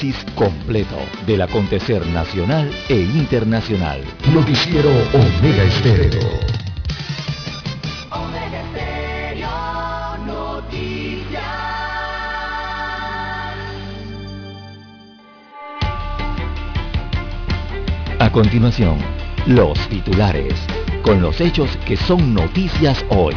análisis completo del acontecer nacional e internacional. Noticiero Omega Estéreo. Omega Estéreo Noticias. A continuación, los titulares, con los hechos que son noticias hoy.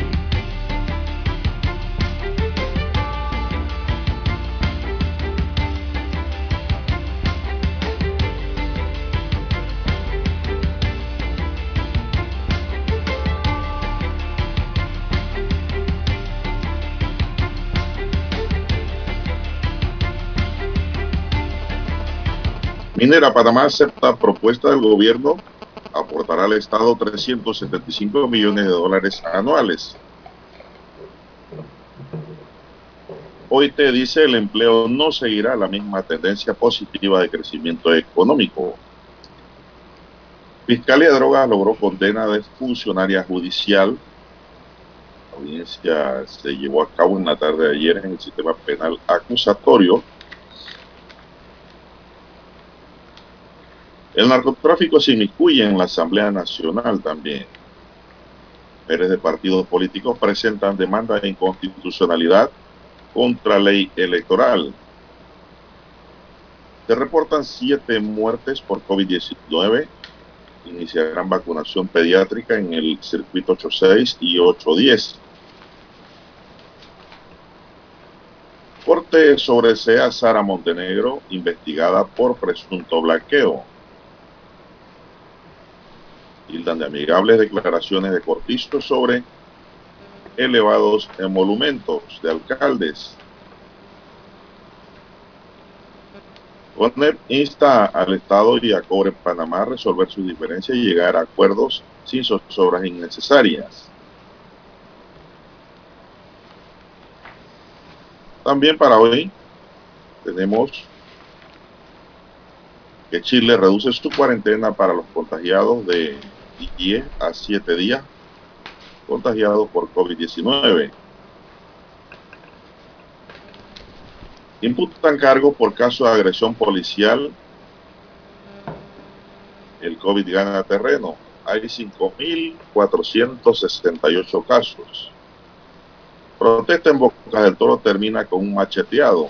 Minera Panamá acepta propuesta del gobierno, aportará al Estado 375 millones de dólares anuales. OIT dice el empleo no seguirá la misma tendencia positiva de crecimiento económico. Fiscalía de Drogas logró condena de funcionaria judicial. La audiencia se llevó a cabo en la tarde de ayer en el sistema penal acusatorio El narcotráfico se inmiscuye en la Asamblea Nacional también. Mujeres de partidos políticos presentan demanda de inconstitucionalidad contra ley electoral. Se reportan siete muertes por COVID-19. Iniciarán vacunación pediátrica en el circuito 86 y 810. Corte sobre SEA Sara Montenegro, investigada por presunto blanqueo tildan de amigables declaraciones de Cortizo sobre elevados emolumentos de alcaldes. CONEP insta al Estado y a Cobre Panamá a resolver sus diferencias y llegar a acuerdos sin zozobras innecesarias. También para hoy tenemos que Chile reduce su cuarentena para los contagiados de 10 a 7 días contagiados por COVID-19. Imputan cargo por caso de agresión policial. El COVID gana terreno. Hay 5.468 casos. Protesta en Boca del Toro termina con un macheteado.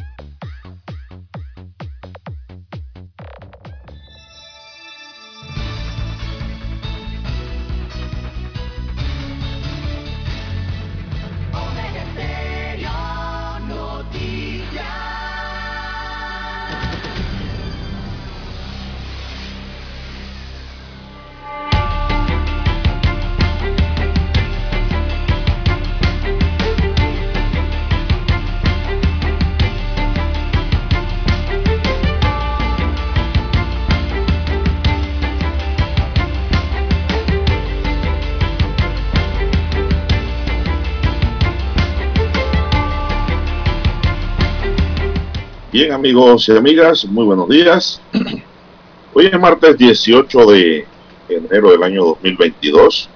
Bien amigos y amigas, muy buenos días. Hoy es martes 18 de enero del año 2022.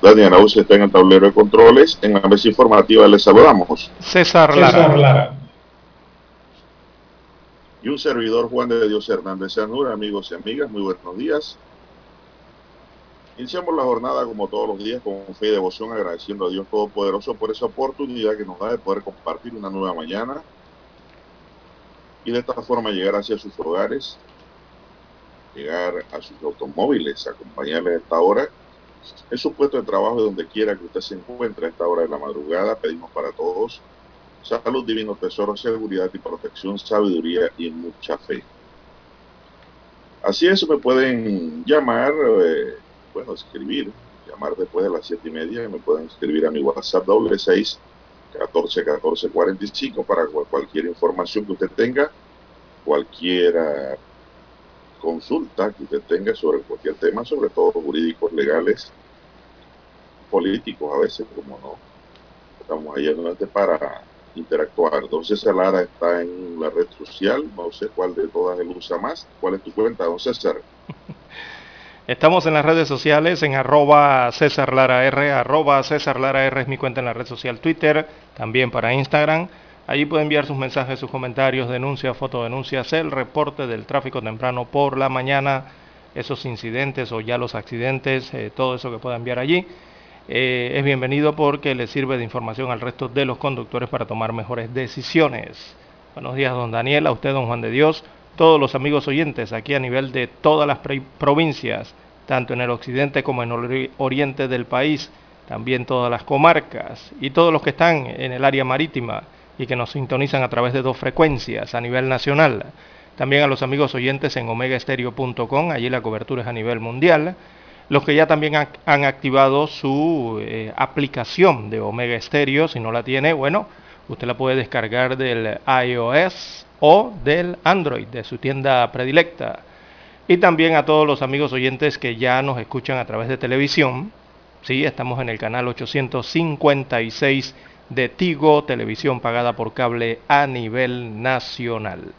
Dani Arauz está en el tablero de controles. En la mesa informativa les saludamos. César Lara. Y un servidor Juan de Dios Hernández Sanura, amigos y amigas, muy buenos días. Iniciamos la jornada como todos los días con fe y devoción, agradeciendo a Dios Todopoderoso por esa oportunidad que nos da de poder compartir una nueva mañana y de esta forma llegar hacia sus hogares llegar a sus automóviles, acompañarles a esta hora en su puesto de trabajo, donde quiera que usted se encuentre a esta hora de la madrugada. Pedimos para todos salud, divino tesoro, seguridad y protección, sabiduría y mucha fe. Así es, me pueden llamar, eh, bueno, escribir, llamar después de las siete y media, me pueden escribir a mi WhatsApp doble seis 14 14 45 para cualquier información que usted tenga, cualquier consulta que usted tenga sobre cualquier tema, sobre todo jurídicos, legales, políticos a veces, como no. Estamos ahí adelante para interactuar. Entonces César Lara está en la red social, no sé cuál de todas él usa más. ¿Cuál es tu cuenta, don César? Estamos en las redes sociales en arroba César Lara R, arroba César Lara R es mi cuenta en la red social Twitter, también para Instagram. Allí puede enviar sus mensajes, sus comentarios, denuncias, fotodenuncias, el reporte del tráfico temprano por la mañana, esos incidentes o ya los accidentes, eh, todo eso que pueda enviar allí. Eh, es bienvenido porque le sirve de información al resto de los conductores para tomar mejores decisiones. Buenos días, don Daniel, a usted, don Juan de Dios, todos los amigos oyentes aquí a nivel de todas las provincias, tanto en el occidente como en el oriente del país, también todas las comarcas y todos los que están en el área marítima y que nos sintonizan a través de dos frecuencias a nivel nacional. También a los amigos oyentes en omegaestereo.com, allí la cobertura es a nivel mundial. Los que ya también han activado su eh, aplicación de Omega Stereo, si no la tiene, bueno, usted la puede descargar del iOS o del Android de su tienda predilecta. Y también a todos los amigos oyentes que ya nos escuchan a través de televisión. Sí, estamos en el canal 856 de Tigo, televisión pagada por cable a nivel nacional.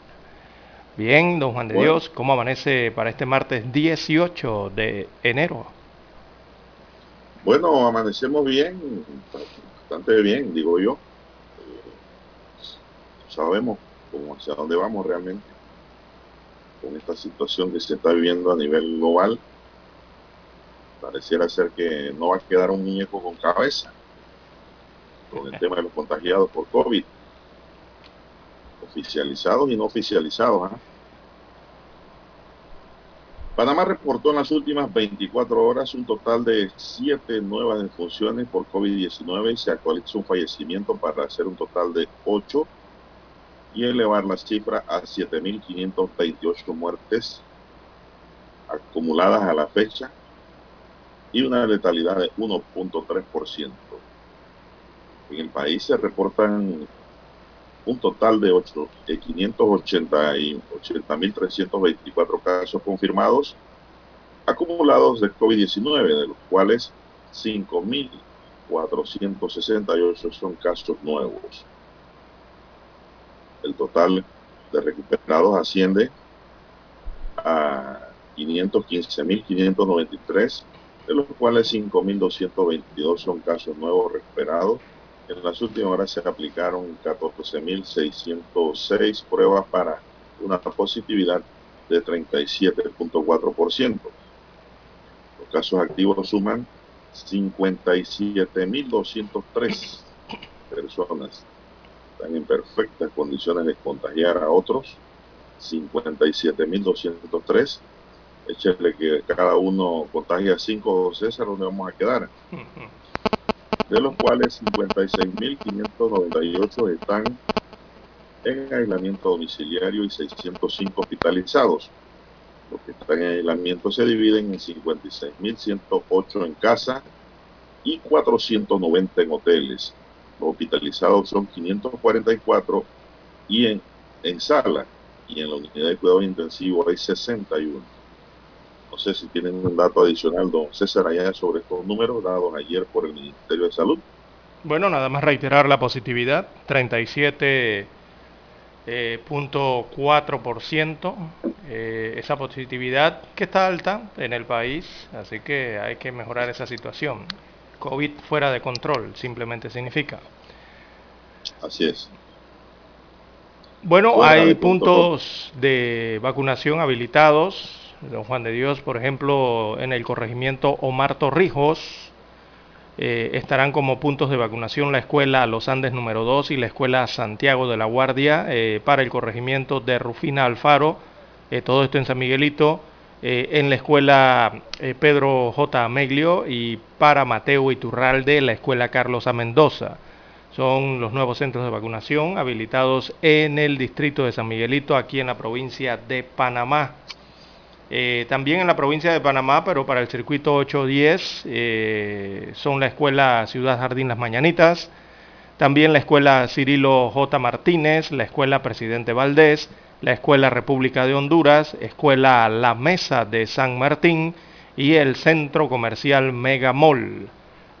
Bien, don Juan de Dios, ¿cómo amanece para este martes 18 de enero? Bueno, amanecemos bien, bastante bien, digo yo. Sabemos como hacia dónde vamos realmente con esta situación que se está viviendo a nivel global. Pareciera ser que no va a quedar un muñeco con cabeza con el tema de los contagiados por COVID, oficializados y no oficializados. ¿ah? Panamá reportó en las últimas 24 horas un total de 7 nuevas defunciones por COVID-19 y se actualizó un fallecimiento para hacer un total de 8 y elevar la cifra a 7.528 muertes acumuladas a la fecha y una letalidad de 1.3%. En el país se reportan un total de 580.324 casos confirmados acumulados de COVID-19, de los cuales 5.468 son casos nuevos. El total de recuperados asciende a 515.593, de los cuales 5.222 son casos nuevos recuperados. En las últimas horas se aplicaron 14.606 pruebas para una positividad de 37.4%. Los casos activos suman 57.203 personas están en perfectas condiciones de contagiar a otros. 57.203. Échale que cada uno contagia 5 César, ¿dónde vamos a quedar? De los cuales 56.598 están en aislamiento domiciliario y 605 hospitalizados. Los que están en aislamiento se dividen en 56.108 en casa y 490 en hoteles hospitalizados son 544 y en, en sala y en la unidad de cuidado intensivo hay 61. No sé si tienen un dato adicional, don César, allá sobre estos números dados ayer por el Ministerio de Salud. Bueno, nada más reiterar la positividad, 37.4%. Eh, eh, esa positividad que está alta en el país, así que hay que mejorar esa situación. COVID fuera de control, simplemente significa. Así es. Bueno, hay puntos de vacunación habilitados. Don Juan de Dios, por ejemplo, en el corregimiento Omar Torrijos, eh, estarán como puntos de vacunación la escuela Los Andes número 2 y la escuela Santiago de la Guardia eh, para el corregimiento de Rufina Alfaro, eh, todo esto en San Miguelito, en la escuela Pedro J. Ameglio y para Mateo Iturralde, la escuela Carlos A. Mendoza. Son los nuevos centros de vacunación habilitados en el distrito de San Miguelito, aquí en la provincia de Panamá. Eh, también en la provincia de Panamá, pero para el circuito 810, eh, son la escuela Ciudad Jardín Las Mañanitas, también la escuela Cirilo J. Martínez, la escuela Presidente Valdés, la escuela República de Honduras, escuela La Mesa de San Martín y el centro comercial Mega Mall.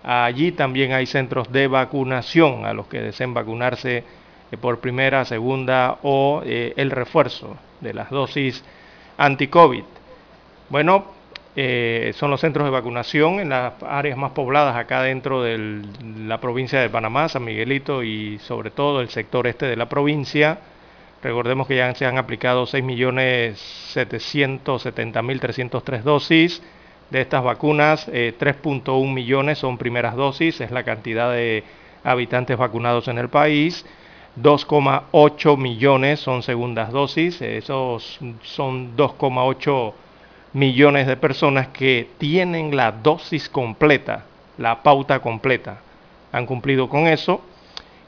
Allí también hay centros de vacunación a los que deseen vacunarse eh, por primera, segunda o el refuerzo de las dosis anti-COVID. Bueno, eh, son los centros de vacunación en las áreas más pobladas acá dentro de la provincia de Panamá, San Miguelito y sobre todo el sector este de la provincia. Recordemos que ya se han aplicado 6.770.303 dosis de estas vacunas, 3.1 eh, millones son primeras dosis, es la cantidad de habitantes vacunados en el país. 2,8 millones son segundas dosis, esos son 2,8 millones de personas que tienen la dosis completa, la pauta completa. Han cumplido con eso.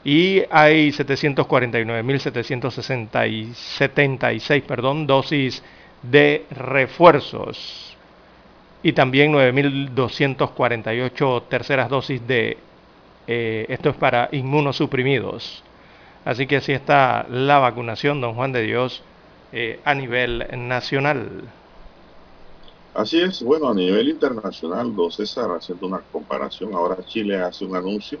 Y hay 749.776 perdón, dosis de refuerzos. Y también 9.248 terceras dosis de... Eh, esto es para inmunosuprimidos. Así que así está la vacunación, don Juan de Dios, eh, a nivel nacional. Así es, bueno, a nivel internacional, don César, haciendo una comparación, ahora Chile hace un anuncio.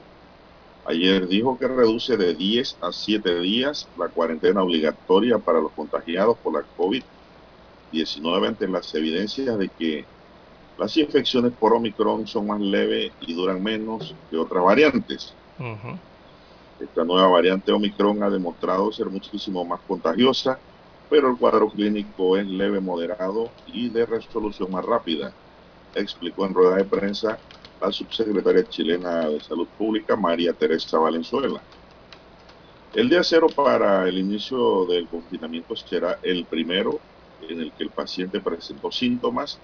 Ayer dijo que reduce de 10 a 7 días la cuarentena obligatoria para los contagiados por la COVID-19 ante las evidencias de que las infecciones por Omicron son más leves y duran menos que otras variantes. Esta nueva variante Omicron ha demostrado ser muchísimo más contagiosa pero el cuadro clínico es leve, moderado y de resolución más rápida, explicó en rueda de prensa la subsecretaria chilena de Salud Pública, María Teresa Valenzuela. El día cero para el inicio del confinamiento será el primero en el que el paciente presentó síntomas,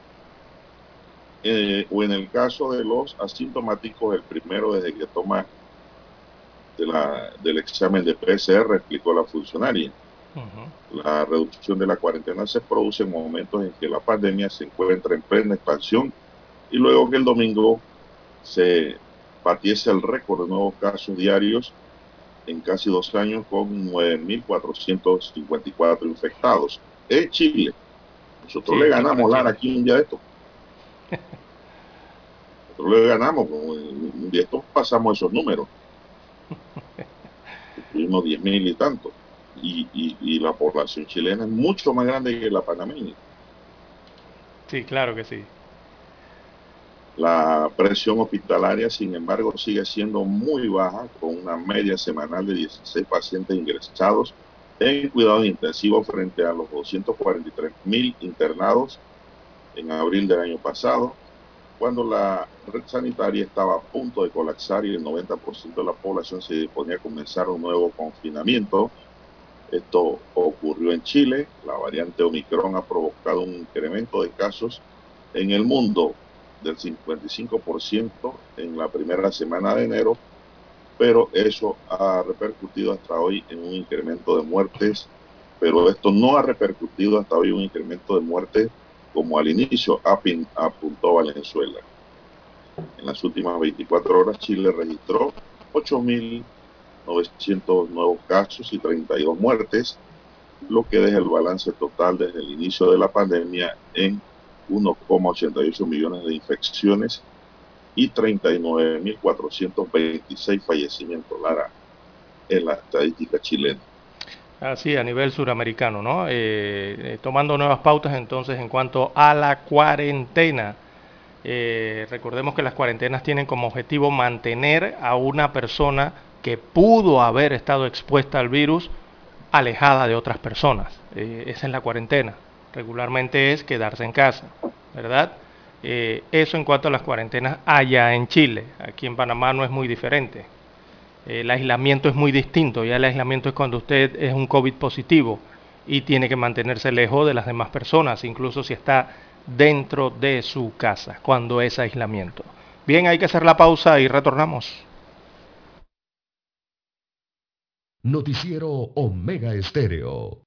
eh, o en el caso de los asintomáticos, el primero desde que toma del examen de PCR, explicó la funcionaria. La reducción de la cuarentena se produce en momentos en que la pandemia se encuentra en plena expansión y luego que el domingo se batiese el récord de nuevos casos diarios en casi dos años con 9.454 infectados en Chile. Nosotros le ganamos Lara aquí un día de esto. Nosotros le ganamos, un día de estos pasamos esos números. Tuvimos 10.000 y tanto y, la población chilena es mucho más grande que la panameña. Sí, claro que sí. La presión hospitalaria, sin embargo, sigue siendo muy baja, con una media semanal de 16 pacientes ingresados en cuidados intensivos frente a los 243 mil internados en abril del año pasado, cuando la red sanitaria estaba a punto de colapsar y el 90% de la población se disponía a comenzar un nuevo confinamiento esto ocurrió en Chile. La variante Omicron ha provocado un incremento de casos en el mundo del 55% en la primera semana de enero, pero eso ha repercutido hasta hoy en un incremento de muertes, pero esto no ha repercutido hasta hoy un incremento de muertes como al inicio apuntó Valenzuela. En las últimas 24 horas Chile registró 8.000 900 nuevos casos y 32 muertes, lo que deja el balance total desde el inicio de la pandemia en 1,88 millones de infecciones y 39.426 fallecimientos, Lara, en la estadística chilena. Así, a nivel suramericano, ¿no? Eh, eh, tomando nuevas pautas entonces en cuanto a la cuarentena. Eh, recordemos que las cuarentenas tienen como objetivo mantener a una persona que pudo haber estado expuesta al virus alejada de otras personas. Esa es la cuarentena. Regularmente es quedarse en casa, ¿verdad? Eh, eso en cuanto a las cuarentenas allá en Chile. Aquí en Panamá no es muy diferente. El aislamiento es muy distinto. Ya el aislamiento es cuando usted es un COVID positivo y tiene que mantenerse lejos de las demás personas, incluso si está dentro de su casa cuando es aislamiento. Bien, hay que hacer la pausa y retornamos. Noticiero Omega Estéreo.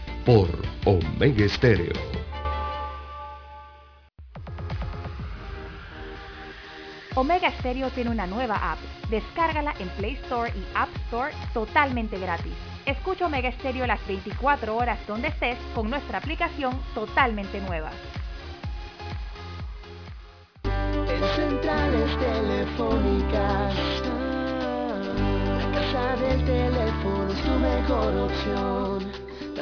por Omega Estéreo. Omega Stereo tiene una nueva app. Descárgala en Play Store y App Store totalmente gratis. Escucha Omega Stereo las 24 horas donde estés con nuestra aplicación totalmente nueva. En centrales telefónicas, la casa del teléfono es tu mejor opción.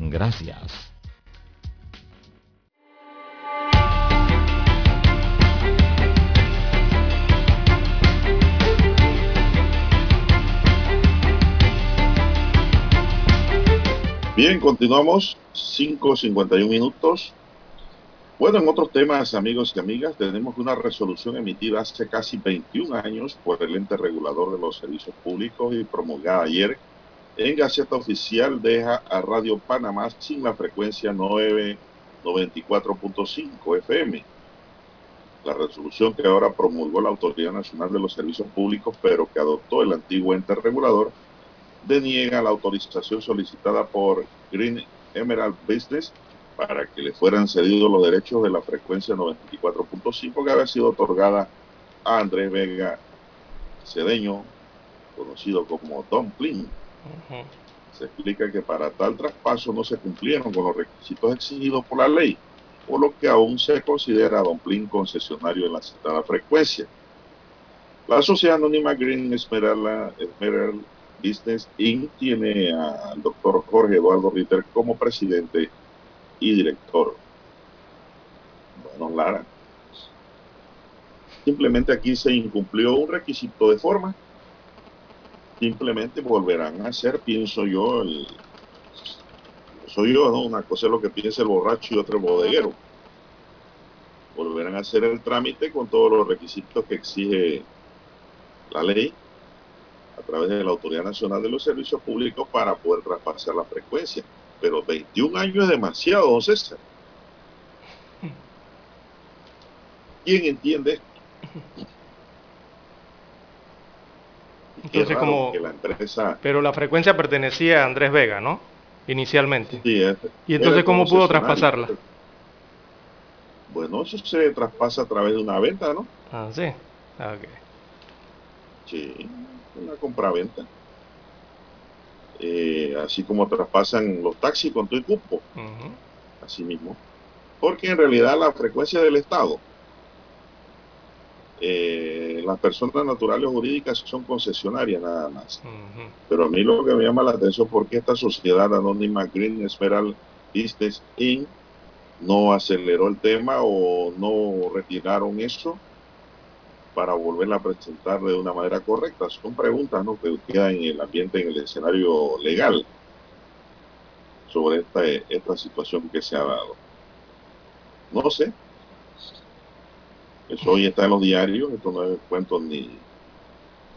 Gracias. Bien, continuamos. 5.51 minutos. Bueno, en otros temas, amigos y amigas, tenemos una resolución emitida hace casi 21 años por el ente regulador de los servicios públicos y promulgada ayer en Gaceta Oficial deja a Radio Panamá sin la frecuencia 994.5 FM. La resolución que ahora promulgó la Autoridad Nacional de los Servicios Públicos, pero que adoptó el antiguo ente regulador, deniega la autorización solicitada por Green Emerald Business para que le fueran cedidos los derechos de la frecuencia 94.5 que había sido otorgada a Andrés Vega Cedeño, conocido como Don Plin. Se explica que para tal traspaso no se cumplieron con los requisitos exigidos por la ley, por lo que aún se considera a Don Plin concesionario en la citada frecuencia. La sociedad anónima Green Esmeralda, Esmeralda Business Inc. tiene al doctor Jorge Eduardo Ritter como presidente y director. Bueno, Lara. Simplemente aquí se incumplió un requisito de forma. Simplemente volverán a hacer, pienso yo, el, soy yo, ¿no? Una cosa es lo que piensa el borracho y otra el bodeguero. Volverán a hacer el trámite con todos los requisitos que exige la ley a través de la Autoridad Nacional de los Servicios Públicos para poder traspasar la frecuencia. Pero 21 años es demasiado, don César. ¿Quién entiende esto? Entonces, como, la empresa pero la frecuencia pertenecía a Andrés Vega, ¿no? Inicialmente. Sí, es- ¿Y entonces cómo pudo traspasarla? Bueno, eso se traspasa a través de una venta, ¿no? Ah, sí. Ah, ok. Sí, una compraventa. Eh, así como traspasan los taxis con tu y cupo, así mismo. Porque en realidad la frecuencia del Estado, eh, las personas naturales o jurídicas son concesionarias nada más. Pero a mí lo que me llama la atención es porque esta sociedad anónima Green Esmeralda Business Inc. no aceleró el tema o no retiraron eso para volverla a presentar de una manera correcta. Son preguntas ¿no? que quedan en el ambiente, en el escenario legal sobre esta, esta situación que se ha dado. No sé. Eso hoy está en los diarios, esto no es cuento ni,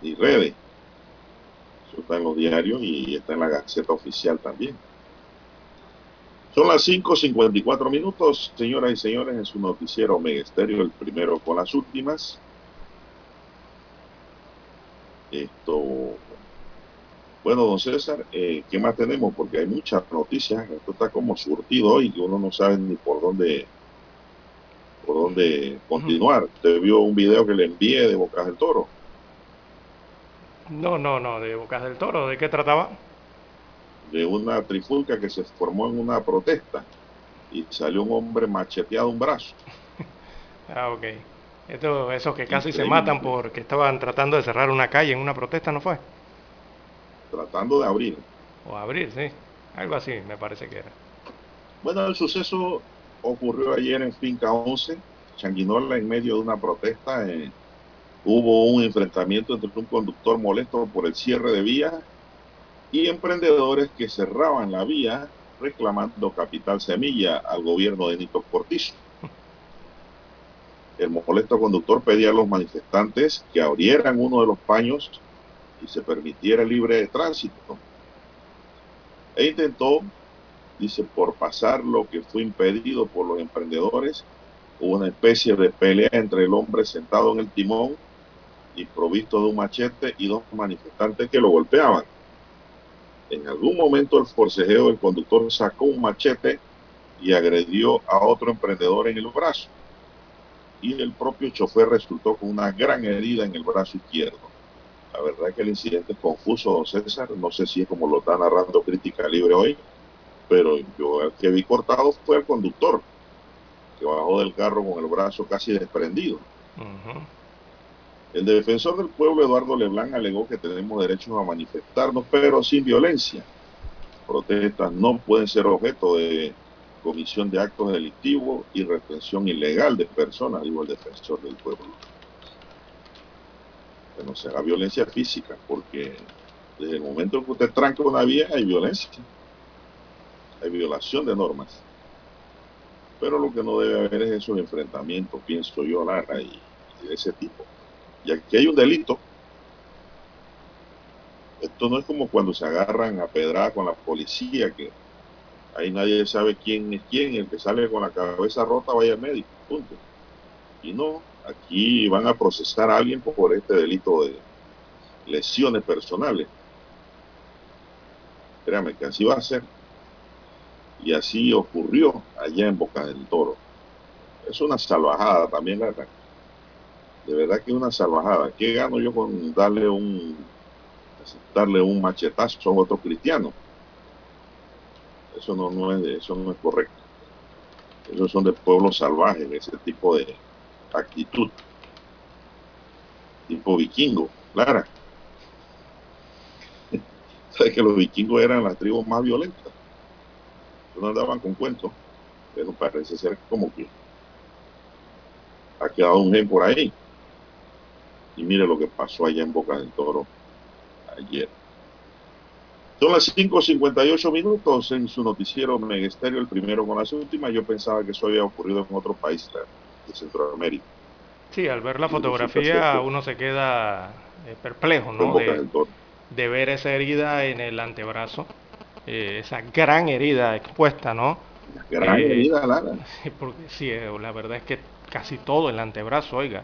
ni redes. Eso está en los diarios y está en la Gaceta Oficial también. Son las 5.54 minutos, señoras y señores, en su noticiero Omega Estéreo, el primero con las últimas. Esto, bueno, don César, eh, ¿qué más tenemos? Porque hay muchas noticias, esto está como surtido hoy, que uno no sabe ni por dónde por dónde continuar. Usted vio un video que le envié de Bocas del Toro. No, no, no, de Bocas del Toro, ¿de qué trataba? De una trifulca que se formó en una protesta y salió un hombre macheteado un brazo. ah, ok. Esto, esos que casi se matan porque estaban tratando de cerrar una calle en una protesta, ¿no fue? Tratando de abrir. O abrir, sí. Algo así me parece que era. Bueno, el suceso ocurrió ayer en Finca 11, Changuinola, en medio de una protesta. Eh, hubo un enfrentamiento entre un conductor molesto por el cierre de vía y emprendedores que cerraban la vía reclamando capital semilla al gobierno de Nito Cortizo. El molesto conductor pedía a los manifestantes que abrieran uno de los paños y se permitiera libre tránsito. E intentó dice, por pasar lo que fue impedido por los emprendedores, hubo una especie de pelea entre el hombre sentado en el timón y provisto de un machete y dos manifestantes que lo golpeaban. En algún momento el forcejeo del conductor sacó un machete y agredió a otro emprendedor en el brazo. Y el propio chofer resultó con una gran herida en el brazo izquierdo. La verdad es que el incidente es confuso, don César. No sé si es como lo está narrando Crítica Libre hoy, pero yo el que vi cortado fue el conductor, que bajó del carro con el brazo casi desprendido. El defensor del pueblo, Eduardo Leblanc, alegó que tenemos derecho a manifestarnos, pero sin violencia. Protestas no pueden ser objeto de comisión de actos delictivos y retención ilegal de personas, dijo el defensor del pueblo. Que no sea violencia física, porque desde el momento que usted tranca una vía hay violencia hay violación de normas. Pero lo que no debe haber es esos enfrentamientos, pienso yo, Lara, y, de ese tipo. Y aquí hay un delito. Esto no es como cuando se agarran a pedrada con la policía, que ahí nadie sabe quién es quién, el que sale con la cabeza rota vaya al médico, punto. Y no, aquí van a procesar a alguien por este delito de lesiones personales. Créame que así va a ser. Y así ocurrió allá en Boca del Toro. Es una salvajada también, la De verdad que es una salvajada. ¿Qué gano yo con darle un darle un machetazo a otro cristiano? Eso no, no es eso no es correcto. Esos son de pueblos salvajes, ese tipo de actitud. Tipo vikingo, Clara. ¿Sabes que los vikingos eran las tribus más violentas? No andaban con cuentos, pero parece ser como que ha quedado un gen por ahí. Y mire lo que pasó allá en Boca del Toro ayer. Son las 5.58 minutos en su noticiero Megesterio, el primero con las últimas. Yo pensaba que eso había ocurrido en otro país de Centroamérica. Sí, al ver la fotografía uno se queda eh, perplejo, ¿no? de ver esa herida en el antebrazo eh, esa gran herida expuesta, ¿no? Gran eh, herida, Lara. Porque sí, eh, la verdad es que casi todo el antebrazo, oiga.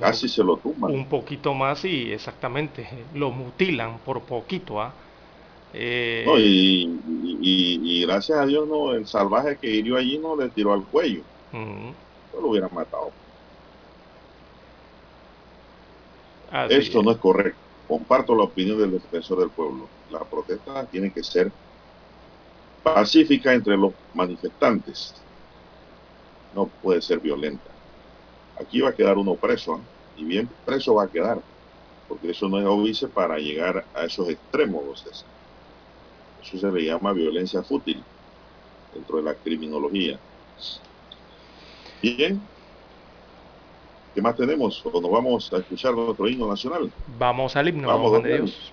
casi se lo tumban. Un poquito más y exactamente, lo mutilan por poquito, ¿ah? no, y, gracias a Dios no el salvaje que hirió allí no le tiró al cuello. No lo hubieran matado. Esto no es correcto. Comparto la opinión del defensor del pueblo la protesta tiene que ser pacífica entre los manifestantes. No puede ser violenta. Aquí va a quedar uno preso, ¿eh? y bien preso va a quedar, porque eso no es obvio para llegar a esos extremos. Eso se le llama violencia fútil dentro de la criminología. Bien, ¿qué más tenemos? ¿O nos vamos a escuchar nuestro himno nacional? Vamos al himno, vamos, de Dios.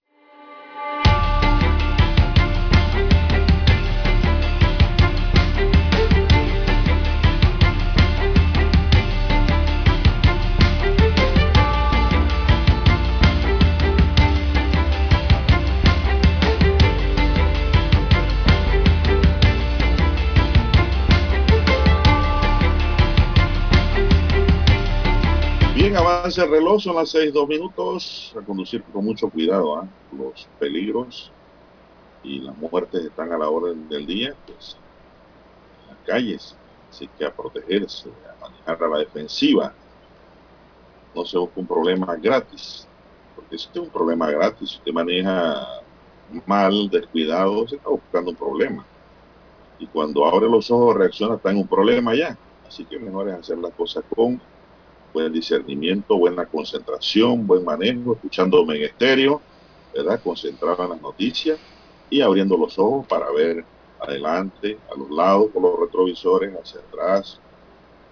Avance el reloj, son las seis, dos minutos. A conducir con mucho cuidado, ¿ah? los peligros y las muertes están a la orden del día, pues en las calles. Así que a protegerse, a manejar a la defensiva. No se busca un problema gratis, porque si es un problema gratis, si usted maneja mal, descuidado, se está buscando un problema. Y cuando abre los ojos reacciona, está en un problema ya. Así que mejor es hacer las cosas con buen discernimiento, buena concentración, buen manejo, escuchándome en estéreo, ¿verdad? Concentrado en las noticias y abriendo los ojos para ver adelante, a los lados, con los retrovisores, hacia atrás,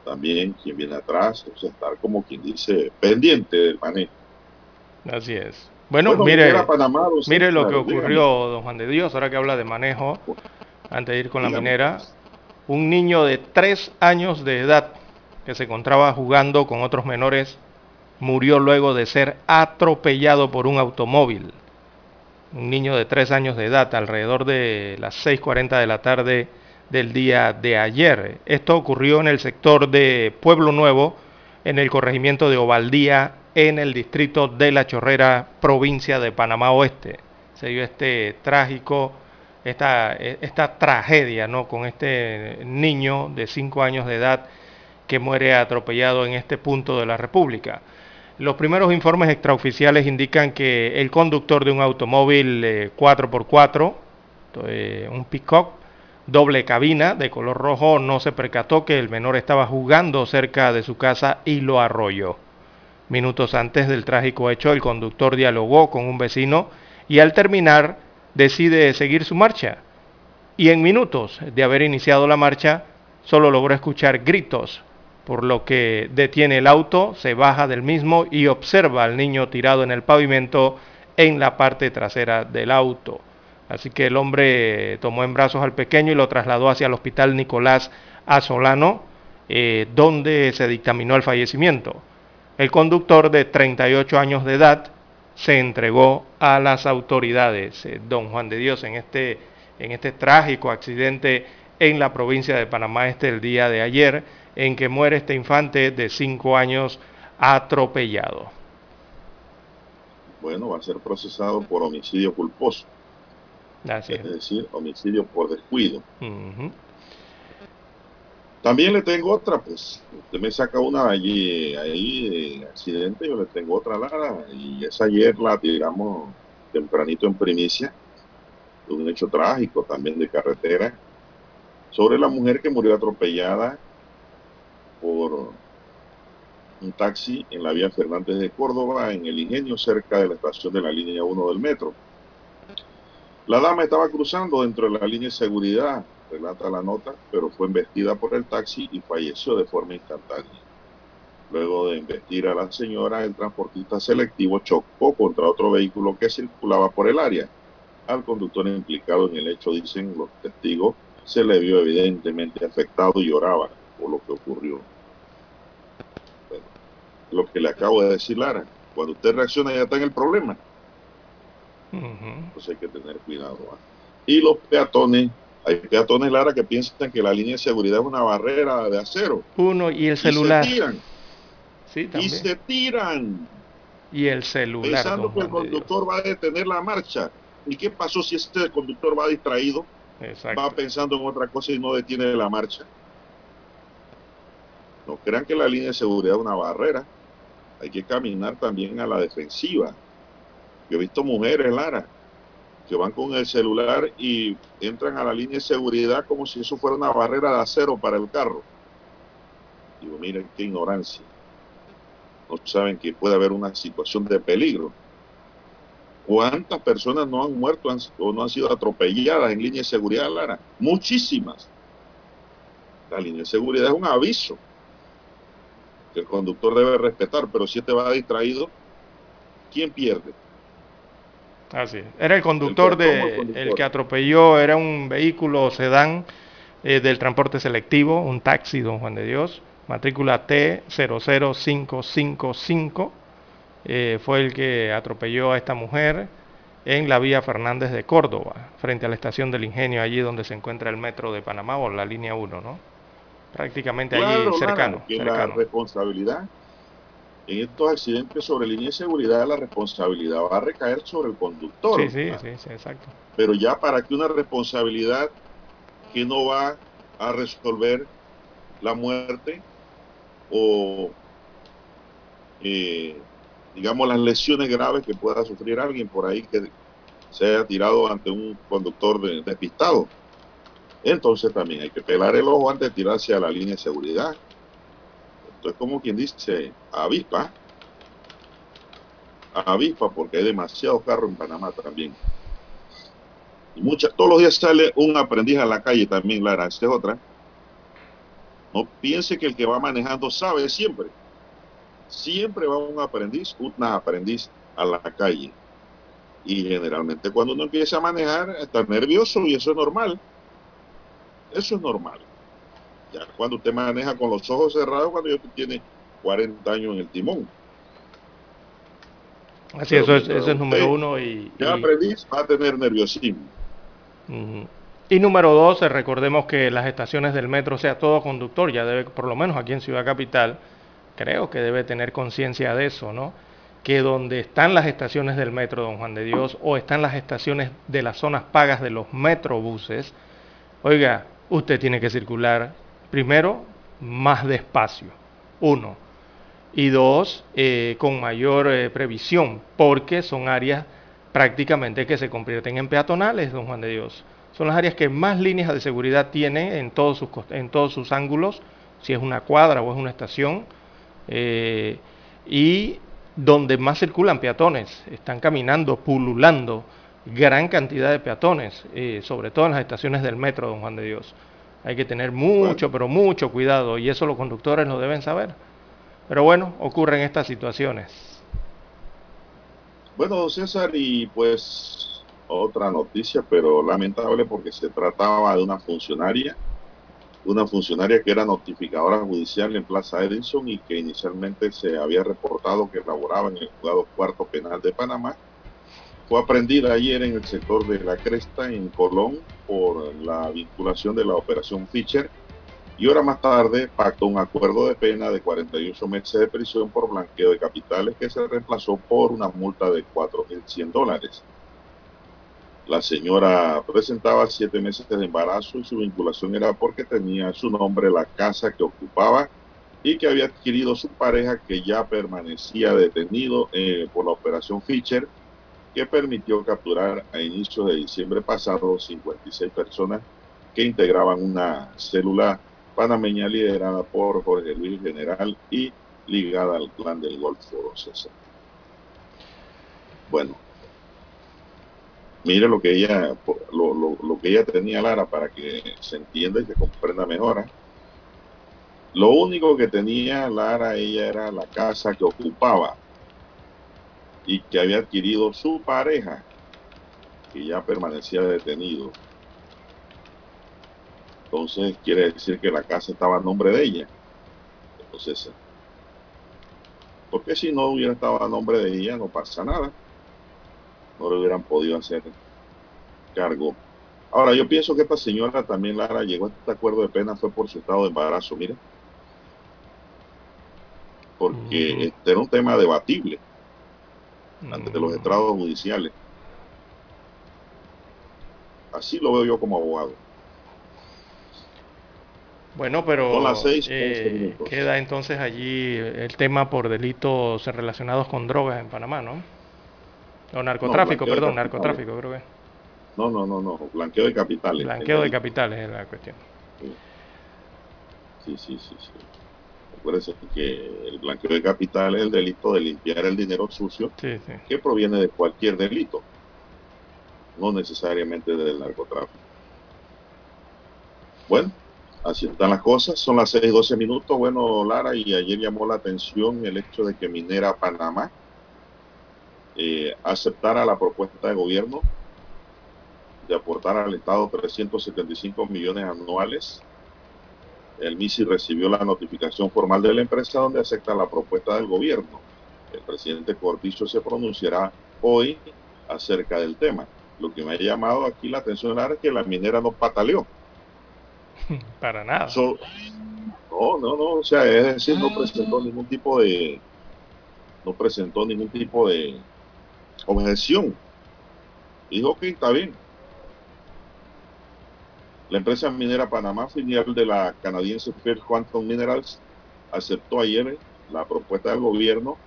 también quien viene atrás, o sea, estar como quien dice pendiente del manejo. Así es. Bueno, mire, mire lo que ocurrió, don Juan de Dios, ahora que habla de manejo, antes de ir con la minera, un niño de tres años de edad que se encontraba jugando con otros menores murió luego de ser atropellado por un automóvil. Un niño de tres años de edad, alrededor de las 6.40 de la tarde del día de ayer. Esto ocurrió en el sector de Pueblo Nuevo, en el corregimiento de Ovaldía, en el distrito de La Chorrera, provincia de Panamá Oeste. Se dio este trágico, esta, esta tragedia, ¿no? Con este niño de cinco años de edad que muere atropellado en este punto de la República. Los primeros informes extraoficiales indican que el conductor de un automóvil 4x4, eh, un pick-up, doble cabina de color rojo, no se percató que el menor estaba jugando cerca de su casa y lo arrolló. Minutos antes del trágico hecho, el conductor dialogó con un vecino y al terminar decide seguir su marcha. Y en minutos de haber iniciado la marcha, solo logró escuchar gritos por lo que detiene el auto, se baja del mismo y observa al niño tirado en el pavimento en la parte trasera del auto. Así que el hombre tomó en brazos al pequeño y lo trasladó hacia el hospital Nicolás Azolano, eh, donde se dictaminó el fallecimiento. El conductor de 38 años de edad se entregó a las autoridades. Eh, don Juan de Dios, en este, en este trágico accidente en la provincia de Panamá este el día de ayer, en que muere este infante de cinco años atropellado. Bueno, va a ser procesado por homicidio culposo. Es decir, homicidio por descuido. También le tengo otra, pues. Usted me saca una allí, ahí, accidente, yo le tengo otra, Lara. Y esa ayer la tiramos tempranito en primicia. Un hecho trágico también de carretera. Sobre la mujer que murió atropellada por un taxi en la vía Fernández de Córdoba, en el Ingenio, cerca de la estación de la línea 1 del metro. La dama estaba cruzando dentro de la línea de seguridad, relata la nota, pero fue embestida por el taxi y falleció de forma instantánea. Luego de investir a la señora, el transportista selectivo chocó contra otro vehículo que circulaba por el área. Al conductor implicado en el hecho, dicen los testigos, se le vio evidentemente afectado y lloraba por lo que ocurrió. lo que le acabo de decir Lara, cuando usted reacciona ya está en el problema. Entonces hay que tener cuidado. Y los peatones, hay peatones Lara que piensan que la línea de seguridad es una barrera de acero. Uno y el celular. Y se tiran. Sí, y se tiran. Y el celular. Pensando que el conductor va a detener la marcha. ¿Y qué pasó si este conductor va distraído? Va pensando en otra cosa y no detiene la marcha. No crean que la línea de seguridad es una barrera. Hay que caminar también a la defensiva. Yo he visto mujeres, Lara, que van con el celular y entran a la línea de seguridad como si eso fuera una barrera de acero para el carro. Digo, miren qué ignorancia. No saben que puede haber una situación de peligro. ¿Cuántas personas no han muerto o no han sido atropelladas en línea de seguridad, Lara? Muchísimas. La línea de seguridad es un aviso que el conductor debe respetar, pero si te va distraído, ¿quién pierde? Así Era el conductor de el, que atropelló, era un vehículo sedán eh, del transporte selectivo, un taxi, don Juan de Dios, matrícula T00555. Eh, fue el que atropelló a esta mujer en la vía Fernández de Córdoba, frente a la estación del Ingenio, allí donde se encuentra el metro de Panamá o la línea 1, ¿no? Prácticamente allí cercano. La responsabilidad en estos accidentes sobre línea de seguridad, la responsabilidad va a recaer sobre el conductor. Sí, sí, sí, sí, exacto. Pero ya para que una responsabilidad que no va a resolver la muerte o, eh, digamos, las lesiones graves que pueda sufrir alguien por ahí que se haya tirado ante un conductor despistado. Entonces también hay que pelar el ojo antes de tirarse a la línea de seguridad. Esto es como quien dice avispa. Avispa porque hay demasiados carros en Panamá también. Y muchas, todos los días sale un aprendiz a la calle también, Lara. Esta es otra. No piense que el que va manejando sabe siempre. Siempre va un aprendiz, una aprendiz a la calle. Y generalmente cuando uno empieza a manejar está nervioso y eso es normal. Eso es normal. Ya cuando usted maneja con los ojos cerrados, cuando ya tiene 40 años en el timón. Así, eso es, eso es número uno. Y, ya aprendiz va a tener nerviosismo. Y número dos, recordemos que las estaciones del metro, sea, todo conductor, ya debe, por lo menos aquí en Ciudad Capital, creo que debe tener conciencia de eso, ¿no? Que donde están las estaciones del metro, don Juan de Dios, o están las estaciones de las zonas pagas de los metrobuses, oiga, usted tiene que circular primero más despacio, uno, y dos, eh, con mayor eh, previsión, porque son áreas prácticamente que se convierten en peatonales, don Juan de Dios. Son las áreas que más líneas de seguridad tienen en todos sus, en todos sus ángulos, si es una cuadra o es una estación, eh, y donde más circulan peatones, están caminando, pululando gran cantidad de peatones, eh, sobre todo en las estaciones del metro, don Juan de Dios. Hay que tener mucho, pero mucho cuidado, y eso los conductores lo deben saber. Pero bueno, ocurren estas situaciones. Bueno, César, y pues otra noticia, pero lamentable porque se trataba de una funcionaria, una funcionaria que era notificadora judicial en Plaza Edison y que inicialmente se había reportado que laboraba en el juzgado cuarto penal de Panamá. Fue aprendida ayer en el sector de La Cresta, en Colón, por la vinculación de la operación Fischer y hora más tarde pactó un acuerdo de pena de 48 meses de prisión por blanqueo de capitales que se reemplazó por una multa de 4.100 dólares. La señora presentaba siete meses de embarazo y su vinculación era porque tenía su nombre la casa que ocupaba y que había adquirido su pareja que ya permanecía detenido eh, por la operación Fischer que permitió capturar a inicios de diciembre pasado 56 personas que integraban una célula panameña liderada por Jorge Luis General y ligada al clan del Golfo César. Bueno, mire lo que ella lo, que ella tenía Lara para que se entienda y se comprenda mejor. ¿eh? Lo único que tenía Lara ella era la casa que ocupaba y que había adquirido su pareja, que ya permanecía detenido entonces quiere decir que la casa estaba a nombre de ella. Entonces, porque si no hubiera estado a nombre de ella, no pasa nada. No le hubieran podido hacer cargo. Ahora, yo pienso que esta señora también, Lara, llegó a este acuerdo de pena fue por su estado de embarazo, mire. Porque este era un tema debatible ante los estrados judiciales. Así lo veo yo como abogado. Bueno, pero eh, queda entonces allí el tema por delitos relacionados con drogas en Panamá, ¿no? O narcotráfico, perdón, narcotráfico creo que. No, no, no, no, blanqueo de capitales. Blanqueo de capitales es la cuestión. Sí, sí, sí, sí. Acuérdense que el blanqueo de capitales es el delito de limpiar el dinero sucio que proviene de cualquier delito, no necesariamente del narcotráfico. Bueno, Así están las cosas, son las 6:12 minutos. Bueno, Lara, y ayer llamó la atención el hecho de que Minera Panamá eh, aceptara la propuesta de gobierno de aportar al Estado 375 millones anuales. El MISI recibió la notificación formal de la empresa donde acepta la propuesta del gobierno. El presidente Cortizo se pronunciará hoy acerca del tema. Lo que me ha llamado aquí la atención es que la minera no pataleó. Para nada. no, no, no, o sea, es decir, no presentó ningún tipo de, no presentó ningún tipo de objeción. Dijo que está bien. La empresa minera Panamá, filial de la canadiense First Quantum Minerals, aceptó ayer la propuesta del gobierno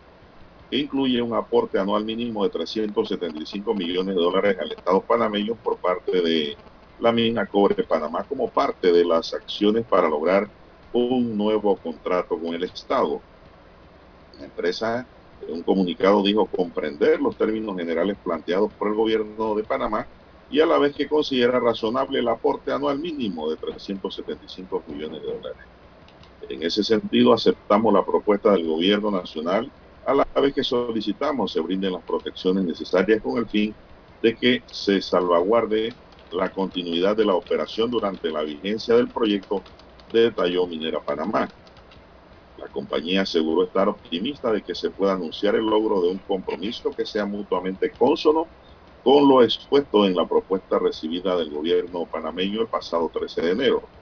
que incluye un aporte anual mínimo de 375 millones de dólares al Estado panameño por parte de la mina Cobre Panamá como parte de las acciones para lograr un nuevo contrato con el Estado. La empresa en un comunicado dijo comprender los términos generales planteados por el gobierno de Panamá y a la vez que considera razonable el aporte anual mínimo de 375 millones de dólares. En ese sentido, aceptamos la propuesta del gobierno nacional a la vez que solicitamos se brinden las protecciones necesarias con el fin de que se salvaguarde la continuidad de la operación durante la vigencia del proyecto de Detalló Minera Panamá. La compañía aseguró estar optimista de que se pueda anunciar el logro de un compromiso que sea mutuamente consono con lo expuesto en la propuesta recibida del gobierno panameño el pasado 13 de enero.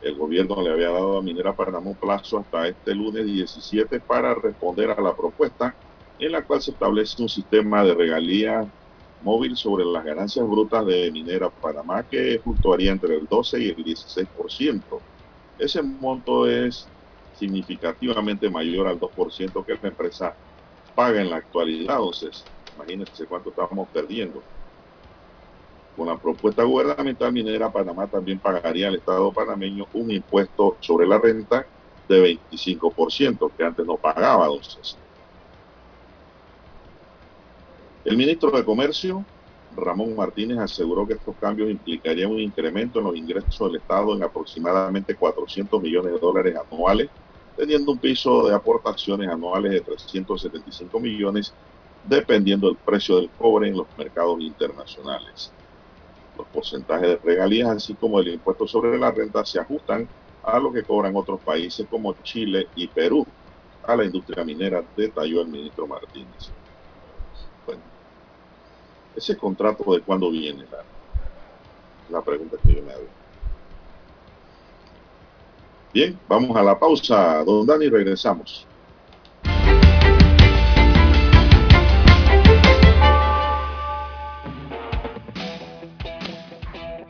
El gobierno le había dado a Minera Panamá un plazo hasta este lunes 17 para responder a la propuesta en la cual se establece un sistema de regalía móvil sobre las ganancias brutas de Minera Panamá que fluctuaría entre el 12 y el 16%. Ese monto es significativamente mayor al 2% que la empresa paga en la actualidad. Imagínense cuánto estamos perdiendo. Con la propuesta gubernamental minera, Panamá también pagaría al Estado panameño un impuesto sobre la renta de 25%, que antes no pagaba, entonces. El ministro de Comercio, Ramón Martínez, aseguró que estos cambios implicarían un incremento en los ingresos del Estado en aproximadamente 400 millones de dólares anuales teniendo un piso de aportaciones anuales de 375 millones, dependiendo del precio del cobre en los mercados internacionales. Los porcentajes de regalías, así como el impuesto sobre la renta, se ajustan a lo que cobran otros países como Chile y Perú a la industria minera, detalló el ministro Martínez. Bueno, ese contrato de cuándo viene, la, pregunta que yo me hago. Bien, vamos a la pausa, don Dani, regresamos.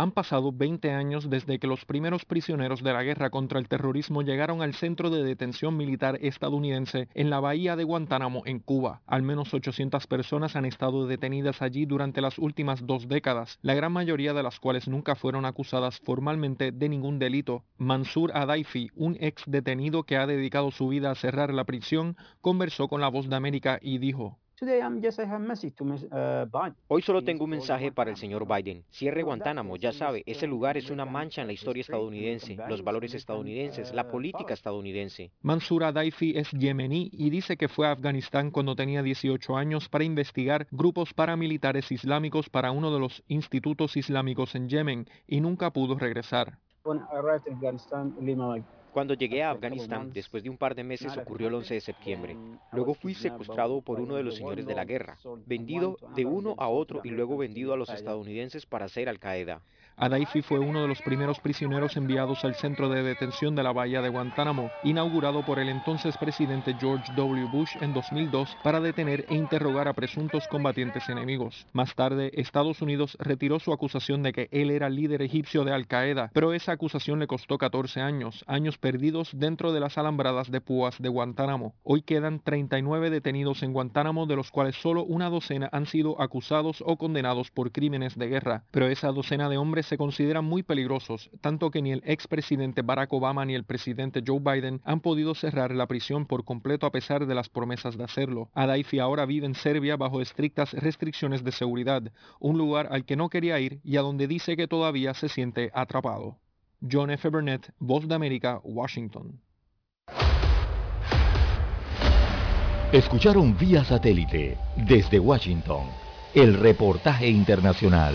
Han pasado 20 años desde que los primeros prisioneros de la guerra contra el terrorismo llegaron al centro de detención militar estadounidense en la bahía de Guantánamo, en Cuba. Al menos 800 personas han estado detenidas allí durante las últimas dos décadas, la gran mayoría de las cuales nunca fueron acusadas formalmente de ningún delito. Mansur Adaifi, un ex detenido que ha dedicado su vida a cerrar la prisión, conversó con La Voz de América y dijo, Hoy solo tengo un mensaje para el señor Biden. Cierre Guantánamo, ya sabe, ese lugar es una mancha en la historia estadounidense, los valores estadounidenses, la política estadounidense. Mansur Adaifi es yemení y dice que fue a Afganistán cuando tenía 18 años para investigar grupos paramilitares islámicos para uno de los institutos islámicos en Yemen y nunca pudo regresar. Cuando llegué a Afganistán, después de un par de meses ocurrió el 11 de septiembre. Luego fui secuestrado por uno de los señores de la guerra, vendido de uno a otro y luego vendido a los estadounidenses para hacer Al-Qaeda. Adaifi fue uno de los primeros prisioneros enviados al centro de detención de la bahía de Guantánamo, inaugurado por el entonces presidente George W. Bush en 2002 para detener e interrogar a presuntos combatientes enemigos. Más tarde, Estados Unidos retiró su acusación de que él era líder egipcio de Al-Qaeda, pero esa acusación le costó 14 años, años perdidos dentro de las alambradas de púas de Guantánamo. Hoy quedan 39 detenidos en Guantánamo, de los cuales solo una docena han sido acusados o condenados por crímenes de guerra, pero esa docena de hombres se consideran muy peligrosos, tanto que ni el expresidente Barack Obama ni el presidente Joe Biden han podido cerrar la prisión por completo a pesar de las promesas de hacerlo. Adaifi ahora vive en Serbia bajo estrictas restricciones de seguridad, un lugar al que no quería ir y a donde dice que todavía se siente atrapado. John F. Burnett, Voz de América, Washington. Escucharon vía satélite desde Washington el reportaje internacional.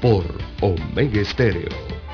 por Omega Estéreo.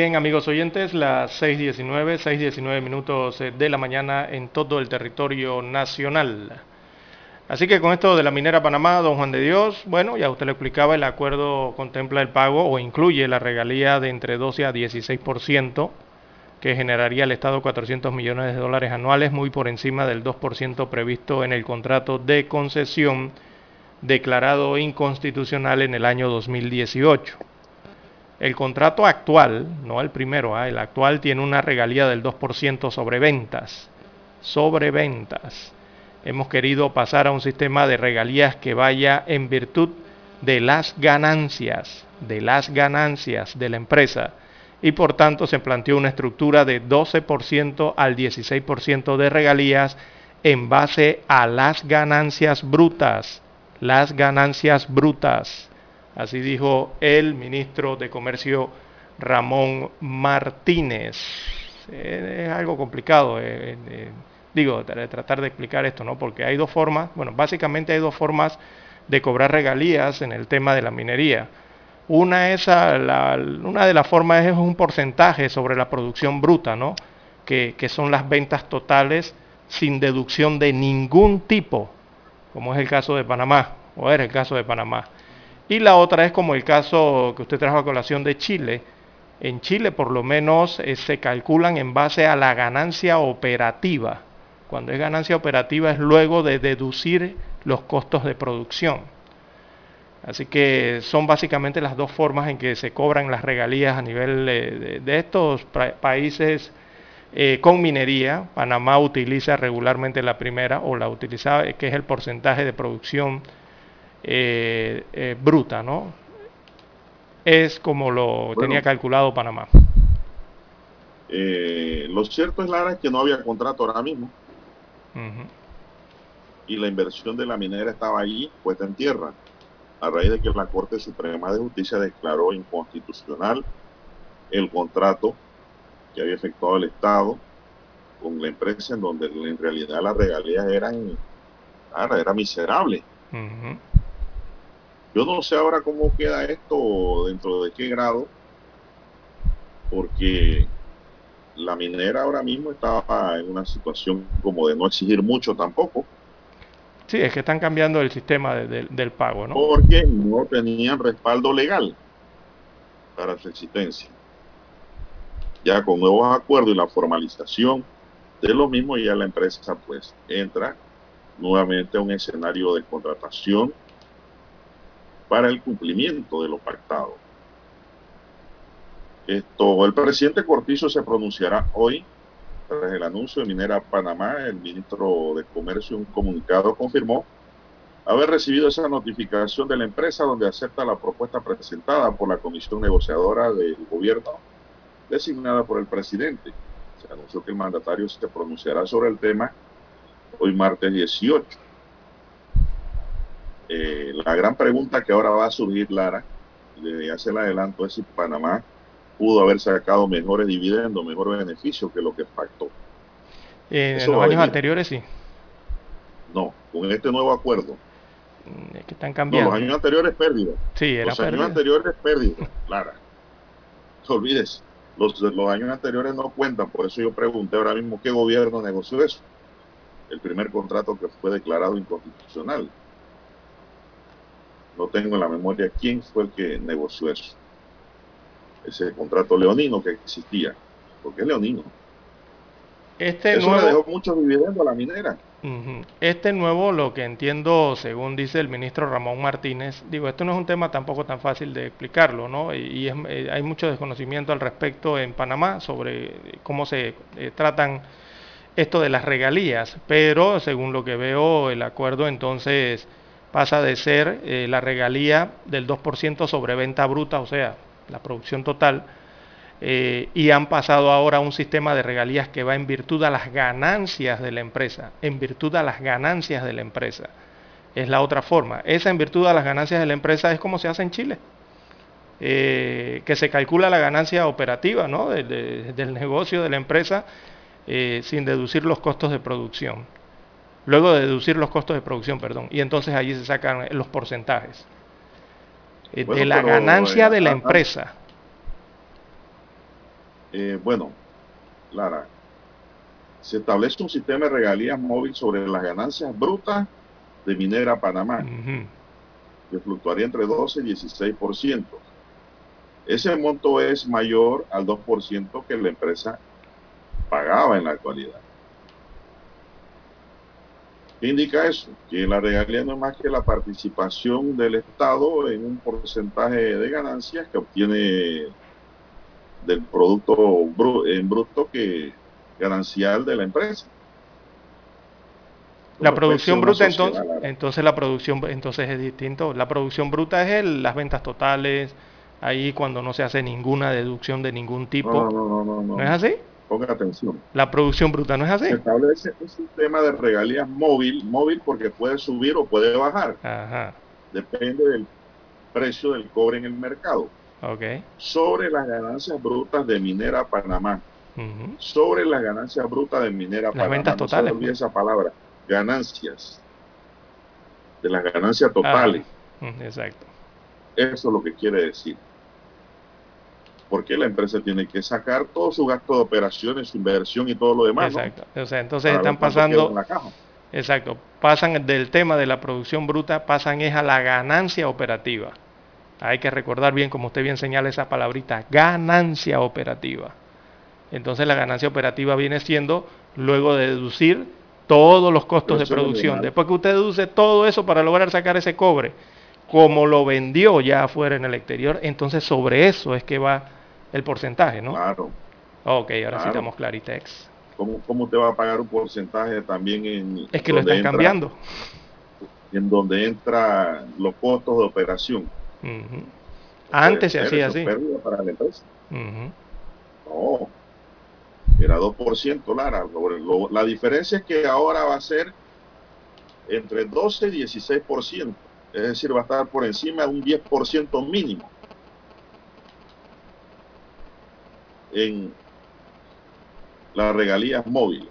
Bien, amigos oyentes, las 6.19, 6.19 minutos eh, de la mañana en todo el territorio nacional. Así que con esto de la minera Panamá, don Juan de Dios, bueno, ya usted le explicaba, el acuerdo contempla el pago o incluye la regalía de entre 12 a 16%, que generaría al Estado 400 millones de dólares anuales, muy por encima del 2% previsto en el contrato de concesión declarado inconstitucional en el año 2018. El contrato actual, no el primero, ¿ah? el actual tiene una regalía del 2% sobre ventas. Sobre ventas. Hemos querido pasar a un sistema de regalías que vaya en virtud de las ganancias, de las ganancias de la empresa. Y por tanto se planteó una estructura de 12% al 16% de regalías en base a las ganancias brutas. Las ganancias brutas. Así dijo el ministro de Comercio Ramón Martínez. Eh, es algo complicado, eh, eh, digo, tratar de explicar esto, ¿no? Porque hay dos formas, bueno, básicamente hay dos formas de cobrar regalías en el tema de la minería. Una es una de las formas es un porcentaje sobre la producción bruta, ¿no? Que, que son las ventas totales sin deducción de ningún tipo, como es el caso de Panamá, o era el caso de Panamá. Y la otra es como el caso que usted trajo a colación de Chile. En Chile por lo menos eh, se calculan en base a la ganancia operativa. Cuando es ganancia operativa es luego de deducir los costos de producción. Así que son básicamente las dos formas en que se cobran las regalías a nivel de, estos países eh, con minería. Panamá utiliza regularmente la primera o la utiliza, que es el porcentaje de producción eh, eh, bruta, ¿no? Es como lo tenía calculado Panamá. Eh, lo cierto es, Lara, que no había contrato ahora mismo. Y la inversión de la minera estaba allí, puesta en tierra, a raíz de que la Corte Suprema de Justicia declaró inconstitucional el contrato que había efectuado el Estado con la empresa en donde en realidad las regalías eran, era miserable. Yo no sé ahora cómo queda esto, dentro de qué grado porque la minera ahora mismo estaba en una situación como de no exigir mucho tampoco. Sí, es que están cambiando el sistema de, de, del pago, ¿no? Porque no tenían respaldo legal para su existencia. Ya con nuevos acuerdos y la formalización de lo mismo, ya la empresa pues entra nuevamente a un escenario de contratación para el cumplimiento de lo pactado. Esto, el presidente Cortizo se pronunciará hoy tras el anuncio de Minera Panamá. El ministro de Comercio un comunicado confirmó haber recibido esa notificación de la empresa donde acepta la propuesta presentada por la comisión negociadora del gobierno designada por el presidente. Se anunció que el mandatario se pronunciará sobre el tema hoy martes 18. Eh, la gran pregunta que ahora va a surgir, Lara, ya se la adelanto, es si Panamá pudo haber sacado mejores dividendos, mejor beneficio que lo que pactó. Eh, en los años anteriores sí. No, con este nuevo acuerdo. Mm, Es que están cambiando. No, los años anteriores pérdida. sí, era Los pérdida. años anteriores pérdida, Lara. No olvides, los, los años anteriores no cuentan, por eso yo pregunté ahora mismo qué gobierno negoció eso. El primer contrato que fue declarado inconstitucional. No tengo en la memoria quién fue el que negoció eso. Ese contrato leonino que existía. Porque es leonino. Este Eso nuevo, le dejó mucho dividendo a la minera. Este nuevo, lo que entiendo, según dice el ministro Ramón Martínez, digo, esto no es un tema tampoco tan fácil de explicarlo, ¿no? Y, y es- eh, hay mucho desconocimiento al respecto en Panamá sobre cómo se eh, tratan esto de las regalías, pero según lo que veo, el acuerdo entonces pasa de ser eh, la regalía del 2% sobre venta bruta, o sea, la producción total, eh, y han pasado ahora a un sistema de regalías que va en virtud a las ganancias de la empresa, en virtud a las ganancias de la empresa. Es la otra forma. Esa en virtud a las ganancias de la empresa es como se hace en Chile, eh, que se calcula la ganancia operativa ¿no? de- de- del negocio de la empresa sin deducir los costos de producción. Luego de deducir los costos de producción, perdón. Y entonces allí se sacan los porcentajes. eh, Bueno, de la pero, ganancia eh, de la empresa. Eh, bueno, Lara, se establece un sistema de regalías móvil sobre las ganancias brutas de Minera Panamá, que fluctuaría entre 12 y 16%. Ese monto es mayor al 2% que la empresa pagaba en la actualidad. ¿Qué indica eso? Que la regalía no es más que la participación del Estado en un porcentaje de ganancias que obtiene del producto en bruto que ganancial de la empresa. La producción bruta entonces, entonces la producción entonces es distinto. La producción bruta es el- las ventas totales, ahí cuando no se hace ninguna deducción de ningún tipo. No, no, no, no, no, ¿No es así? Ponga atención. La producción bruta no es así. Se establece un sistema de regalías móvil, móvil porque puede subir o puede bajar, Ajá. depende del precio del cobre en el mercado. Ok. Sobre las ganancias brutas de Minera Panamá, sobre las ganancias brutas de Minera Las Panamá. ventas no se totales, pues. esa palabra, ganancias. De las ganancias totales. Exacto. Eso es lo que quiere decir. Porque la empresa tiene que sacar todo su gasto de operaciones, su inversión y todo lo demás. ¿no? Exacto. O sea, entonces Para están pasando, en la caja. exacto, pasan del tema de la producción bruta, pasan es a la ganancia operativa. Hay que recordar bien, como usted bien señala esa palabrita, ganancia operativa. Entonces la ganancia operativa viene siendo luego de deducir todos los costos Pero de producción. Después que usted deduce todo eso para lograr sacar ese cobre, como lo vendió ya afuera en el exterior, entonces sobre eso es que va el porcentaje, ¿no? Claro. Ok, ahora sí Claro. estamos claritex. ¿Cómo, ¿Cómo te va a pagar un porcentaje también en Es que lo están entra- cambiando. En donde entra los costos de operación. Antes se hacía así. para la empresa. No. Era 2%, Lara. Lo- lo- la diferencia es que ahora va a ser entre 12 y 16%. Es decir, va a estar por encima de un 10% mínimo. En las regalías móviles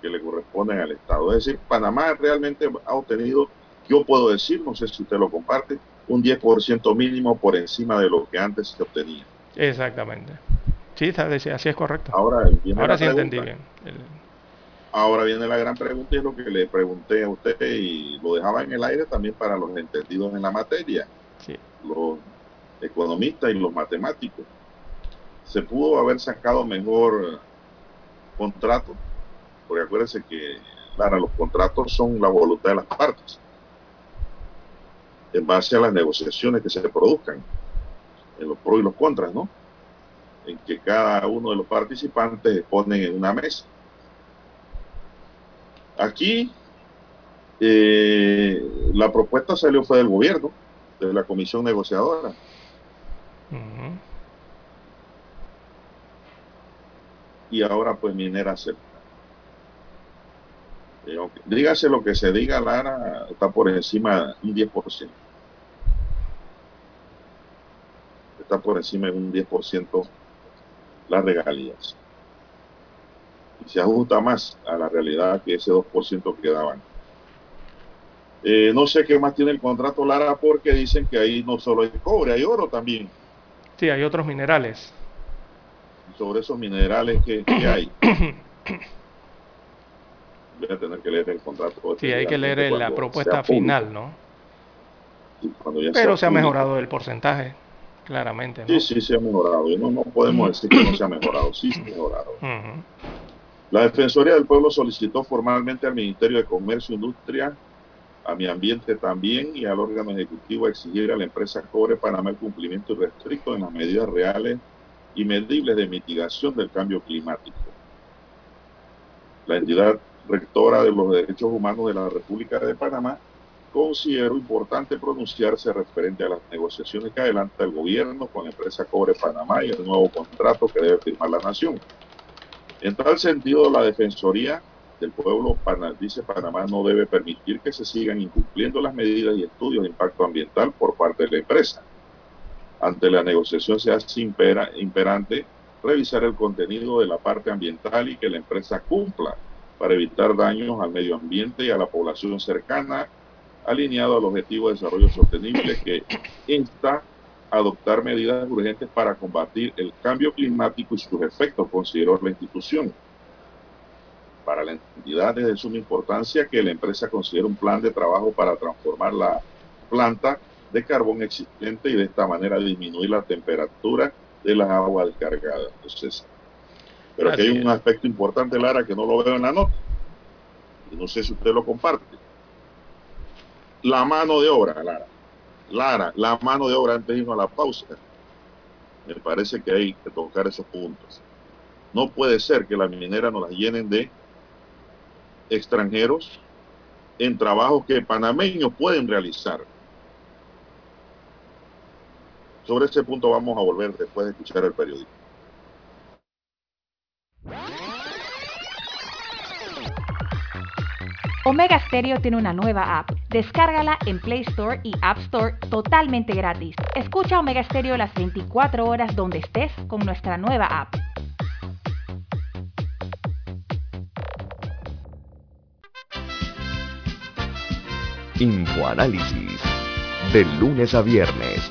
que le corresponden al Estado. Es decir, Panamá realmente ha obtenido, yo puedo decir, no sé si usted lo comparte, un 10% mínimo por encima de lo que antes se obtenía. Exactamente. Sí, así es correcto. Ahora, Ahora sí entendí bien. Ahora viene la gran pregunta y lo que le pregunté a usted y lo dejaba en el aire también para los entendidos en la materia, los economistas y los matemáticos. ¿Se pudo haber sacado mejor contrato? Porque acuérdense que, claro, los contratos son la voluntad de las partes en base a las negociaciones que se produzcan, en los pros y los contras, ¿no? En que cada uno de los participantes ponen en una mesa Aquí eh, la propuesta salió fue del gobierno, de la comisión negociadora. Y ahora pues Minera acepta. Eh, dígase lo que se diga, Lara está por encima un 10%. Está por encima de un 10% las regalías y se ajusta más a la realidad que ese 2% que daban. Eh, no sé qué más tiene el contrato Lara porque dicen que ahí no solo hay cobre, hay oro también. Sí, hay otros minerales. Sobre esos minerales que, hay. Voy a tener que leer el contrato. Sí, hay que leer la propuesta final, ¿no? Pero se ha mejorado el porcentaje, claramente. Sí, sí, se ha mejorado. No, no podemos decir que no se ha mejorado. Sí, se ha mejorado. La Defensoría del Pueblo solicitó formalmente al Ministerio de Comercio e Industria, a mi ambiente también y al órgano ejecutivo exigir a la empresa Cobre Panamá el cumplimiento irrestricto en las medidas reales y medibles de mitigación del cambio climático. La entidad rectora de los derechos humanos de la República de Panamá consideró importante pronunciarse referente a las negociaciones que adelanta el gobierno con la empresa Cobre Panamá y el nuevo contrato que debe firmar la nación. En tal sentido, la Defensoría del Pueblo dice Panamá no debe permitir que se sigan incumpliendo las medidas y estudios de impacto ambiental por parte de la empresa. Ante la negociación se hace imperante revisar el contenido de la parte ambiental y que la empresa cumpla para evitar daños al medio ambiente y a la población cercana, alineado al objetivo de desarrollo sostenible que insta adoptar medidas urgentes para combatir el cambio climático y sus efectos, consideró la institución. Para la entidad es de suma importancia que la empresa considere un plan de trabajo para transformar la planta de carbón existente y de esta manera disminuir la temperatura de las aguas descargadas. Entonces, pero aquí hay un aspecto importante, Lara, que no lo veo en la nota. Y no sé si usted lo comparte. La mano de obra, Lara. Lara, la mano de obra antes de irnos a la pausa. Me parece que hay que tocar esos puntos. No puede ser que la minera nos las llenen de extranjeros en trabajos que panameños pueden realizar. Sobre ese punto vamos a volver después de escuchar el periódico. Omega Stereo tiene una nueva app. Descárgala en Play Store y App Store totalmente gratis. Escucha Omega Stereo las 24 horas donde estés con nuestra nueva app. Infoanálisis. De lunes a viernes,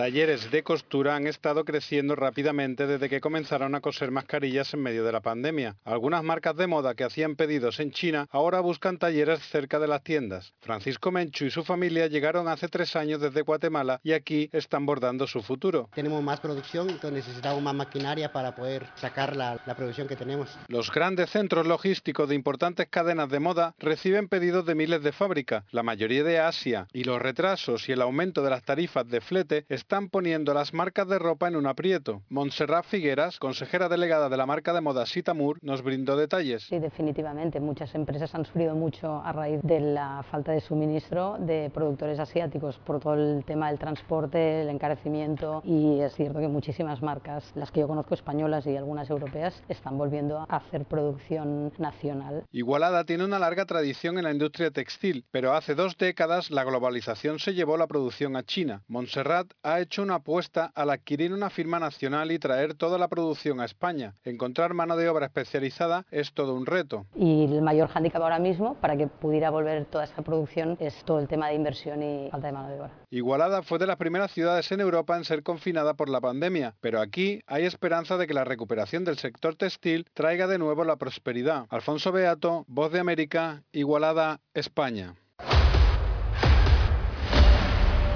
Talleres de costura han estado creciendo rápidamente desde que comenzaron a coser mascarillas en medio de la pandemia. Algunas marcas de moda que hacían pedidos en China ahora buscan talleres cerca de las tiendas. Francisco Menchu y su familia llegaron hace tres años desde Guatemala y aquí están bordando su futuro. Tenemos más producción, entonces necesitamos más maquinaria para poder sacar la, la producción que tenemos. Los grandes centros logísticos de importantes cadenas de moda reciben pedidos de miles de fábricas, la mayoría de Asia, y los retrasos y el aumento de las tarifas de flete están están poniendo las marcas de ropa en un aprieto. Montserrat Figueras, consejera delegada de la marca de moda Sitamur, nos brindó detalles. Sí, definitivamente. Muchas empresas han sufrido mucho a raíz de la falta de suministro de productores asiáticos por todo el tema del transporte, el encarecimiento y es cierto que muchísimas marcas, las que yo conozco españolas y algunas europeas, están volviendo a hacer producción nacional. Igualada tiene una larga tradición en la industria textil, pero hace dos décadas la globalización se llevó la producción a China. Montserrat ha hecho una apuesta al adquirir una firma nacional y traer toda la producción a España. Encontrar mano de obra especializada es todo un reto. Y el mayor hándicap ahora mismo para que pudiera volver toda esta producción es todo el tema de inversión y falta de mano de obra. Igualada fue de las primeras ciudades en Europa en ser confinada por la pandemia, pero aquí hay esperanza de que la recuperación del sector textil traiga de nuevo la prosperidad. Alfonso Beato, Voz de América, Igualada, España.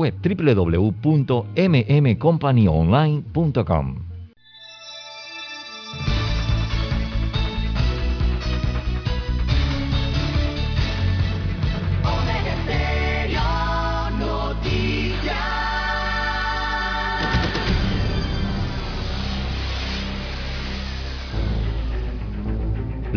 www.mmcompanyonline.com.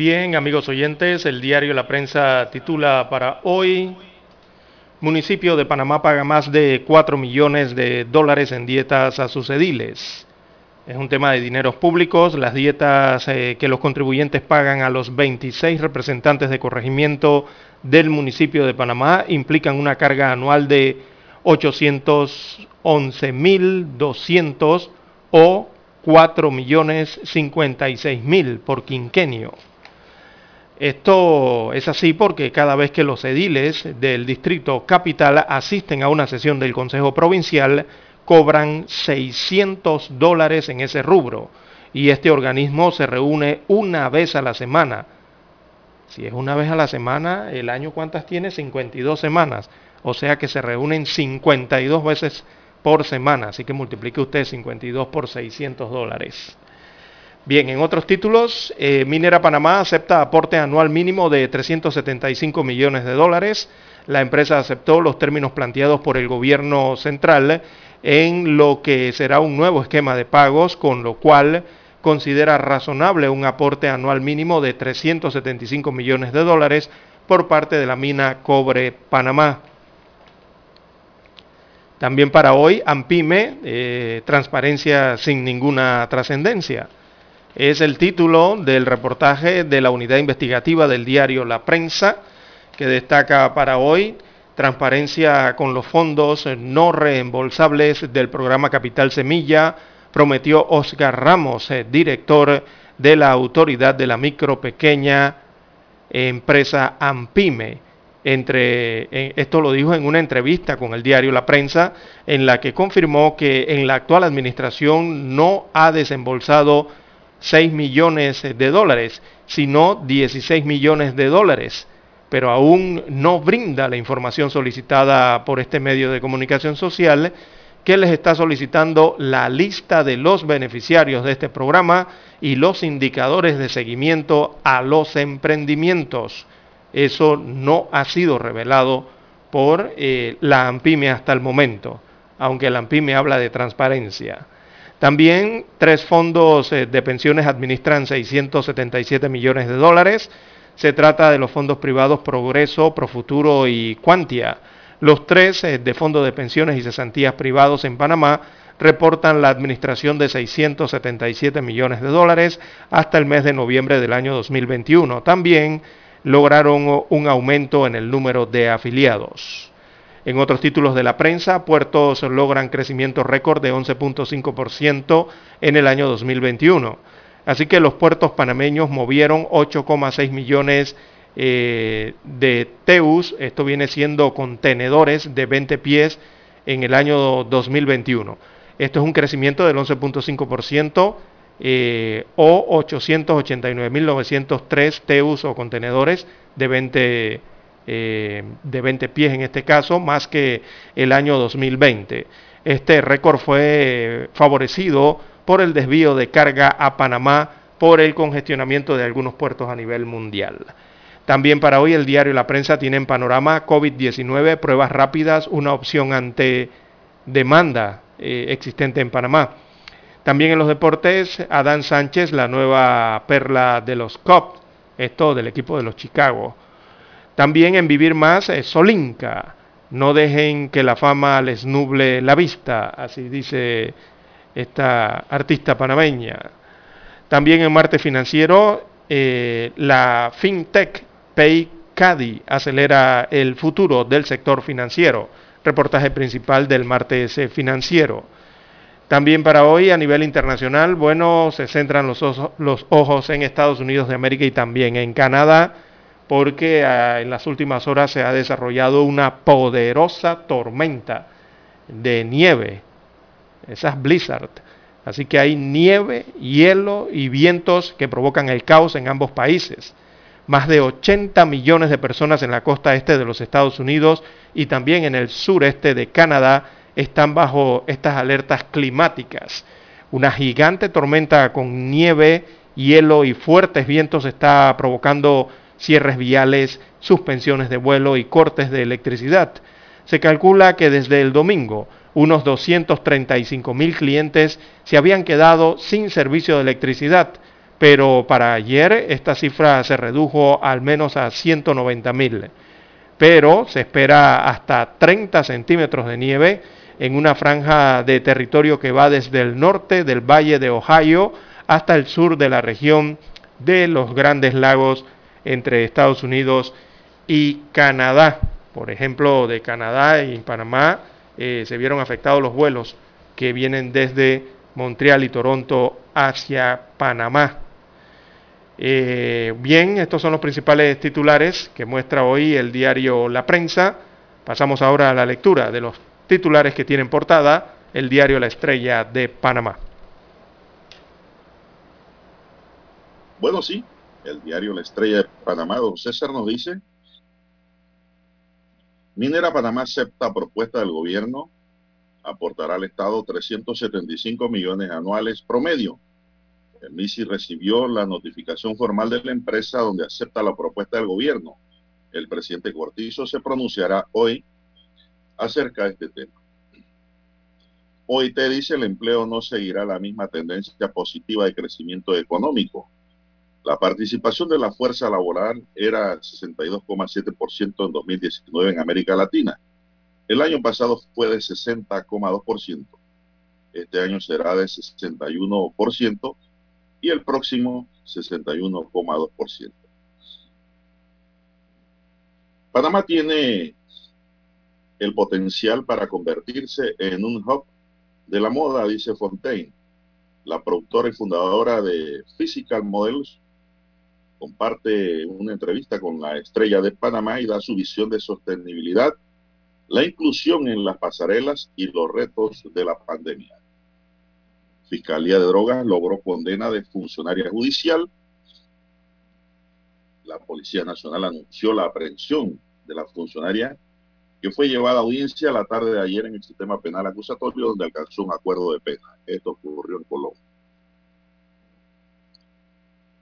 Bien, amigos oyentes, el diario La Prensa titula para hoy, municipio de Panamá paga más de 4 millones de dólares en dietas a sus ediles. Es un tema de dineros públicos, las dietas eh, que los contribuyentes pagan a los 26 representantes de corregimiento del municipio de Panamá implican una carga anual de 811.200 o 4.056.000 por quinquenio. Esto es así porque cada vez que los ediles del distrito capital asisten a una sesión del Consejo Provincial, cobran 600 dólares en ese rubro. Y este organismo se reúne una vez a la semana. Si es una vez a la semana, el año cuántas tiene? 52 semanas. O sea que se reúnen 52 veces por semana. Así que multiplique usted 52 por 600 dólares. Bien, en otros títulos, eh, Minera Panamá acepta aporte anual mínimo de 375 millones de dólares. La empresa aceptó los términos planteados por el gobierno central en lo que será un nuevo esquema de pagos, con lo cual considera razonable un aporte anual mínimo de 375 millones de dólares por parte de la mina Cobre Panamá. También para hoy, AMPIME, eh, transparencia sin ninguna trascendencia es el título del reportaje de la unidad investigativa del diario La Prensa, que destaca para hoy transparencia con los fondos no reembolsables del programa Capital Semilla, prometió Oscar Ramos, eh, director de la Autoridad de la Micro Pequeña Empresa AMPIME. Entre, eh, esto lo dijo en una entrevista con el diario La Prensa, en la que confirmó que en la actual administración no ha desembolsado 6 millones de dólares, sino 16 millones de dólares, pero aún no brinda la información solicitada por este medio de comunicación social que les está solicitando la lista de los beneficiarios de este programa y los indicadores de seguimiento a los emprendimientos. Eso no ha sido revelado por eh, la AMPIME hasta el momento, aunque la AMPIME habla de transparencia. También tres fondos eh, de pensiones administran 677 millones de dólares. Se trata de los fondos privados Progreso, Profuturo y Quantia. Los tres eh, de fondos de pensiones y cesantías privados en Panamá reportan la administración de 677 millones de dólares hasta el mes de noviembre del año 2021. También lograron un aumento en el número de afiliados. En otros títulos de la prensa, puertos logran crecimiento récord de 11.5% en el año 2021. Así que los puertos panameños movieron 8,6 millones eh, de TEUs, esto viene siendo contenedores de 20 pies en el año 2021. Esto es un crecimiento del 11.5% eh, o 889.903 TEUs o contenedores de 20, eh, de 20 pies en este caso, más que el año 2020. Este récord fue favorecido por el desvío de carga a Panamá por el congestionamiento de algunos puertos a nivel mundial. También para hoy el diario la prensa tienen panorama COVID-19, pruebas rápidas, una opción ante demanda eh, existente en Panamá. También en los deportes, Adán Sánchez, la nueva perla de los Cubs, esto del equipo de los Chicago. También en Vivir Más, eh, Solinka, no dejen que la fama les nuble la vista, así dice esta artista panameña. También en Marte Financiero, eh, la FinTech PayCadi acelera el futuro del sector financiero. Reportaje principal del martes financiero. También para hoy a nivel internacional, bueno, se centran los, ojos en Estados Unidos de América y también en Canadá, porque ah, en las últimas horas se ha desarrollado una poderosa tormenta de nieve, esas blizzard. Así que hay nieve, hielo y vientos que provocan el caos en ambos países. Más de 80 millones de personas en la costa este de los Estados Unidos y también en el sureste de Canadá están bajo estas alertas climáticas. Una gigante tormenta con nieve, hielo y fuertes vientos está provocando cierres viales, suspensiones de vuelo y cortes de electricidad. Se calcula que desde el domingo unos 235 mil clientes se habían quedado sin servicio de electricidad, pero para ayer esta cifra se redujo al menos a 190 mil. Pero se espera hasta 30 centímetros de nieve en una franja de territorio que va desde el norte del valle de Ohio hasta el sur de la región de los grandes lagos entre Estados Unidos y Canadá. Por ejemplo, de Canadá y Panamá eh, se vieron afectados los vuelos que vienen desde Montreal y Toronto hacia Panamá. Eh, bien, estos son los principales titulares que muestra hoy el diario La Prensa. Pasamos ahora a la lectura de los titulares que tienen portada el diario La Estrella de Panamá. Bueno, sí, el diario La Estrella de Panamá, don César nos dice, Minera Panamá acepta propuesta del gobierno, aportará al Estado 375 millones anuales promedio. El MISI recibió la notificación formal de la empresa donde acepta la propuesta del gobierno. El presidente Cortizo se pronunciará hoy acerca de este tema. OIT dice el empleo no seguirá la misma tendencia positiva de crecimiento económico. La participación de la fuerza laboral era 62,7% en 2019 en América Latina. El año pasado fue de 60,2%. Este año será de 61% y el próximo 61,2%. Panamá tiene el potencial para convertirse en un hub de la moda, dice Fontaine. La productora y fundadora de Physical Models comparte una entrevista con la estrella de Panamá y da su visión de sostenibilidad, la inclusión en las pasarelas y los retos de la pandemia. Fiscalía de Drogas logró condena de funcionaria judicial. La Policía Nacional anunció la aprehensión de la funcionaria que fue llevada a audiencia la tarde de ayer en el sistema penal acusatorio donde alcanzó un acuerdo de pena. Esto ocurrió en Colombia.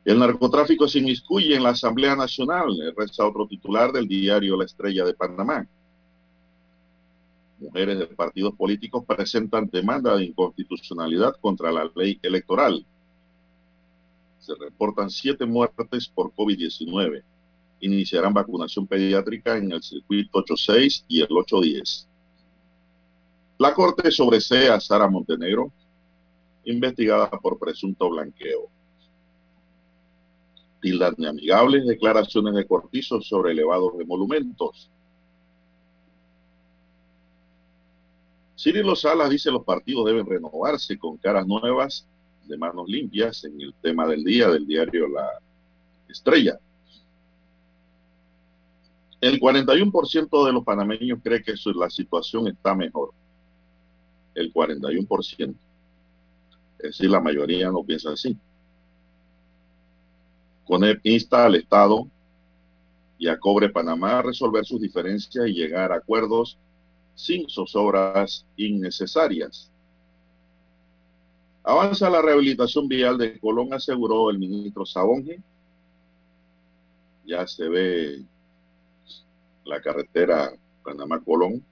El narcotráfico se inmiscuye en la Asamblea Nacional, resta otro titular del diario La Estrella de Panamá. mujeres de partidos políticos presentan demanda de inconstitucionalidad contra la ley electoral. Se reportan siete muertes por COVID-19. Iniciarán vacunación pediátrica en el circuito 86 y el 810. La Corte sobresea a Sara Montenegro, investigada por presunto blanqueo. Tildan de amigables declaraciones de Cortizo sobre elevados emolumentos. Cirilo Salas dice los partidos deben renovarse con caras nuevas de manos limpias en el tema del día del diario La Estrella. El 41% de los panameños cree que la situación está mejor. El 41%. Es decir, la mayoría no piensa así. CONEP insta al Estado y a Cobre Panamá a resolver sus diferencias y llegar a acuerdos sin zozobras innecesarias. Avanza la rehabilitación vial de Colón, aseguró el ministro Sabonge. Ya se ve la carretera Panamá-Colón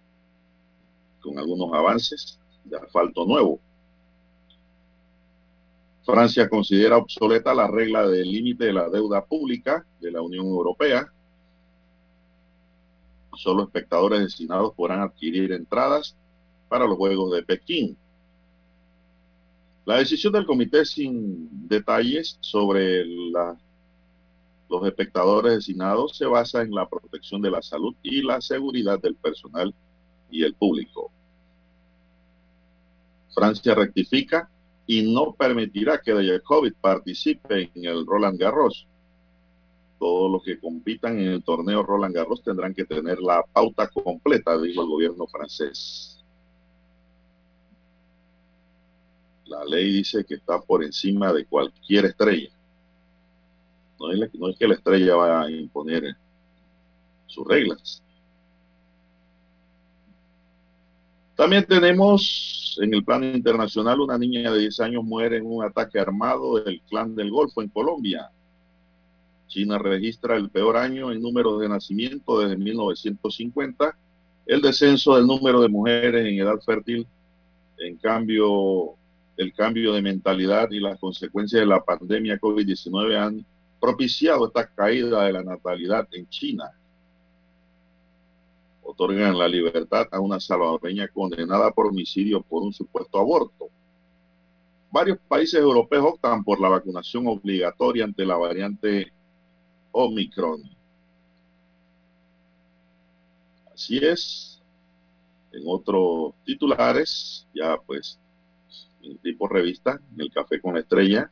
con algunos avances de asfalto nuevo. Francia considera obsoleta la regla del límite de la deuda pública de la Unión Europea. Solo espectadores destinados podrán adquirir entradas para los Juegos de Pekín. La decisión del comité sin detalles sobre los espectadores designados se basa en la protección de la salud y la seguridad del personal y el público. Francia rectifica y no permitirá que Djokovic participe en el Roland Garros. Todos los que compitan en el torneo Roland Garros tendrán que tener la pauta completa, dijo el gobierno francés. La ley dice que está por encima de cualquier estrella. No es, no es que la estrella vaya a imponer sus reglas. También tenemos en el plano internacional una niña de 10 años muere en un ataque armado del clan del Golfo en Colombia. China registra el peor año en número de nacimiento desde 1950, el descenso del número de mujeres en edad fértil, en cambio, el cambio de mentalidad y las consecuencias de la pandemia COVID-19 han propiciado esta caída de la natalidad en China otorgan la libertad a una salvadoreña condenada por homicidio por un supuesto aborto. Varios países europeos optan por la vacunación obligatoria ante la variante Omicron. Así es. En otros titulares, ya pues, en tipo revista, en el Café con la Estrella,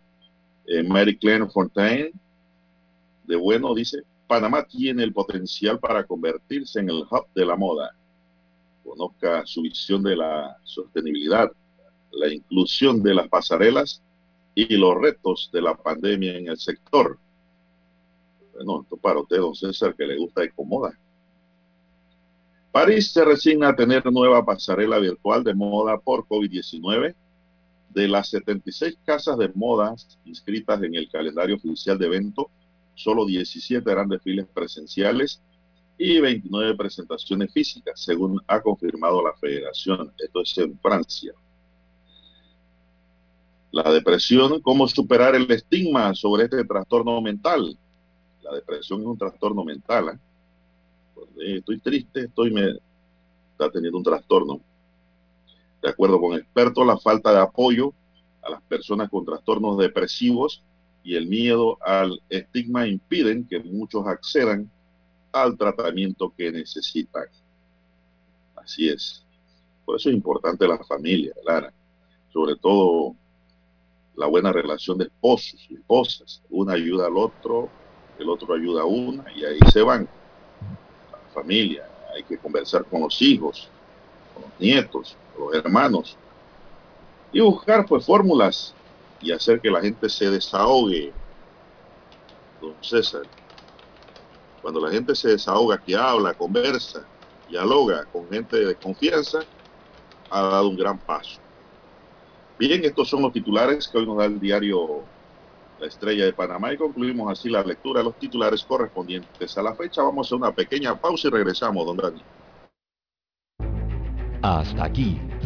eh, Mary Claire Fontaine, de bueno, dice, Panamá tiene el potencial para convertirse en el hub de la moda. Conozca su visión de la sostenibilidad, la inclusión de las pasarelas y los retos de la pandemia en el sector. Bueno, esto para usted, don César, que le gusta moda. París se resigna a tener nueva pasarela virtual de moda por COVID-19. De las 76 casas de modas inscritas en el calendario oficial de evento, solo 17 eran desfiles presenciales y 29 presentaciones físicas, según ha confirmado la federación. Esto es en Francia. La depresión, ¿cómo superar el estigma sobre este trastorno mental? La depresión es un trastorno mental. ¿eh? Pues, eh, estoy triste, estoy me está teniendo un trastorno. De acuerdo con expertos, la falta de apoyo a las personas con trastornos depresivos y el miedo al estigma impiden que muchos accedan al tratamiento que necesitan. Así es. Por eso es importante la familia, Lara. Sobre todo la buena relación de esposos y esposas. Una ayuda al otro, el otro ayuda a una y ahí se van. La familia. Hay que conversar con los hijos, con los nietos, con los hermanos. Y buscar pues fórmulas y hacer que la gente se desahogue. Don César, cuando la gente se desahoga, que habla, conversa, dialoga con gente de confianza, ha dado un gran paso. Bien, estos son los titulares que hoy nos da el diario La Estrella de Panamá y concluimos así la lectura de los titulares correspondientes a la fecha. Vamos a una pequeña pausa y regresamos, don Dani. Hasta aquí.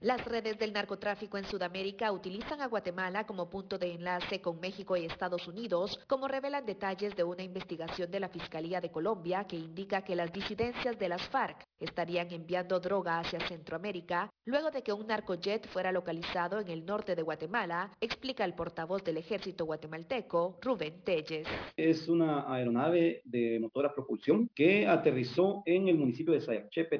Las redes del narcotráfico en Sudamérica utilizan a Guatemala como punto de enlace con México y Estados Unidos, como revelan detalles de una investigación de la Fiscalía de Colombia que indica que las disidencias de las FARC estarían enviando droga hacia Centroamérica luego de que un narcojet fuera localizado en el norte de Guatemala, explica el portavoz del ejército guatemalteco, Rubén Telles. Es una aeronave de motor a propulsión que aterrizó en el municipio de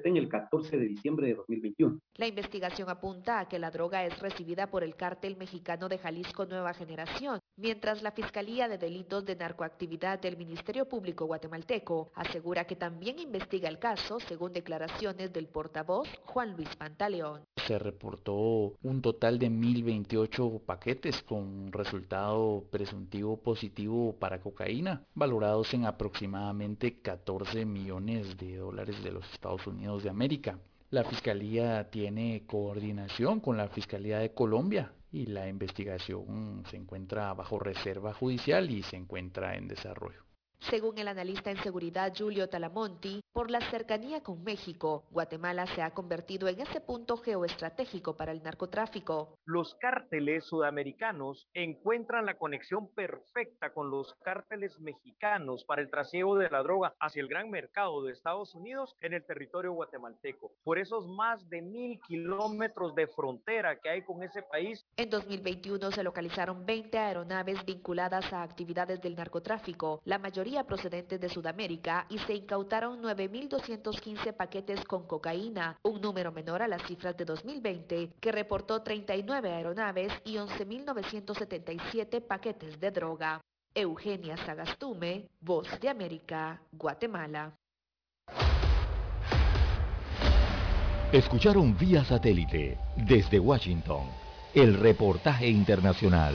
en el 14 de diciembre de 2021. La investigación apunta a que la droga es recibida por el cártel mexicano de Jalisco Nueva Generación, mientras la Fiscalía de Delitos de Narcoactividad del Ministerio Público guatemalteco asegura que también investiga el caso según declaraciones del portavoz Juan Luis Pantaleón. Se reportó un total de 1.028 paquetes con resultado presuntivo positivo para cocaína, valorados en aproximadamente 14 millones de dólares de los Estados Unidos de América. La Fiscalía tiene coordinación con la Fiscalía de Colombia y la investigación se encuentra bajo reserva judicial y se encuentra en desarrollo. Según el analista en seguridad Julio Talamonti, por la cercanía con México, Guatemala se ha convertido en ese punto geoestratégico para el narcotráfico. Los cárteles sudamericanos encuentran la conexión perfecta con los cárteles mexicanos para el trasiego de la droga hacia el gran mercado de Estados Unidos en el territorio guatemalteco. Por esos más de mil kilómetros de frontera que hay con ese país. En 2021 se localizaron 20 aeronaves vinculadas a actividades del narcotráfico, la mayoría procedentes de Sudamérica y se incautaron 9.215 paquetes con cocaína, un número menor a las cifras de 2020, que reportó 39 aeronaves y 11.977 paquetes de droga. Eugenia Sagastume, Voz de América, Guatemala. Escucharon vía satélite desde Washington el reportaje internacional.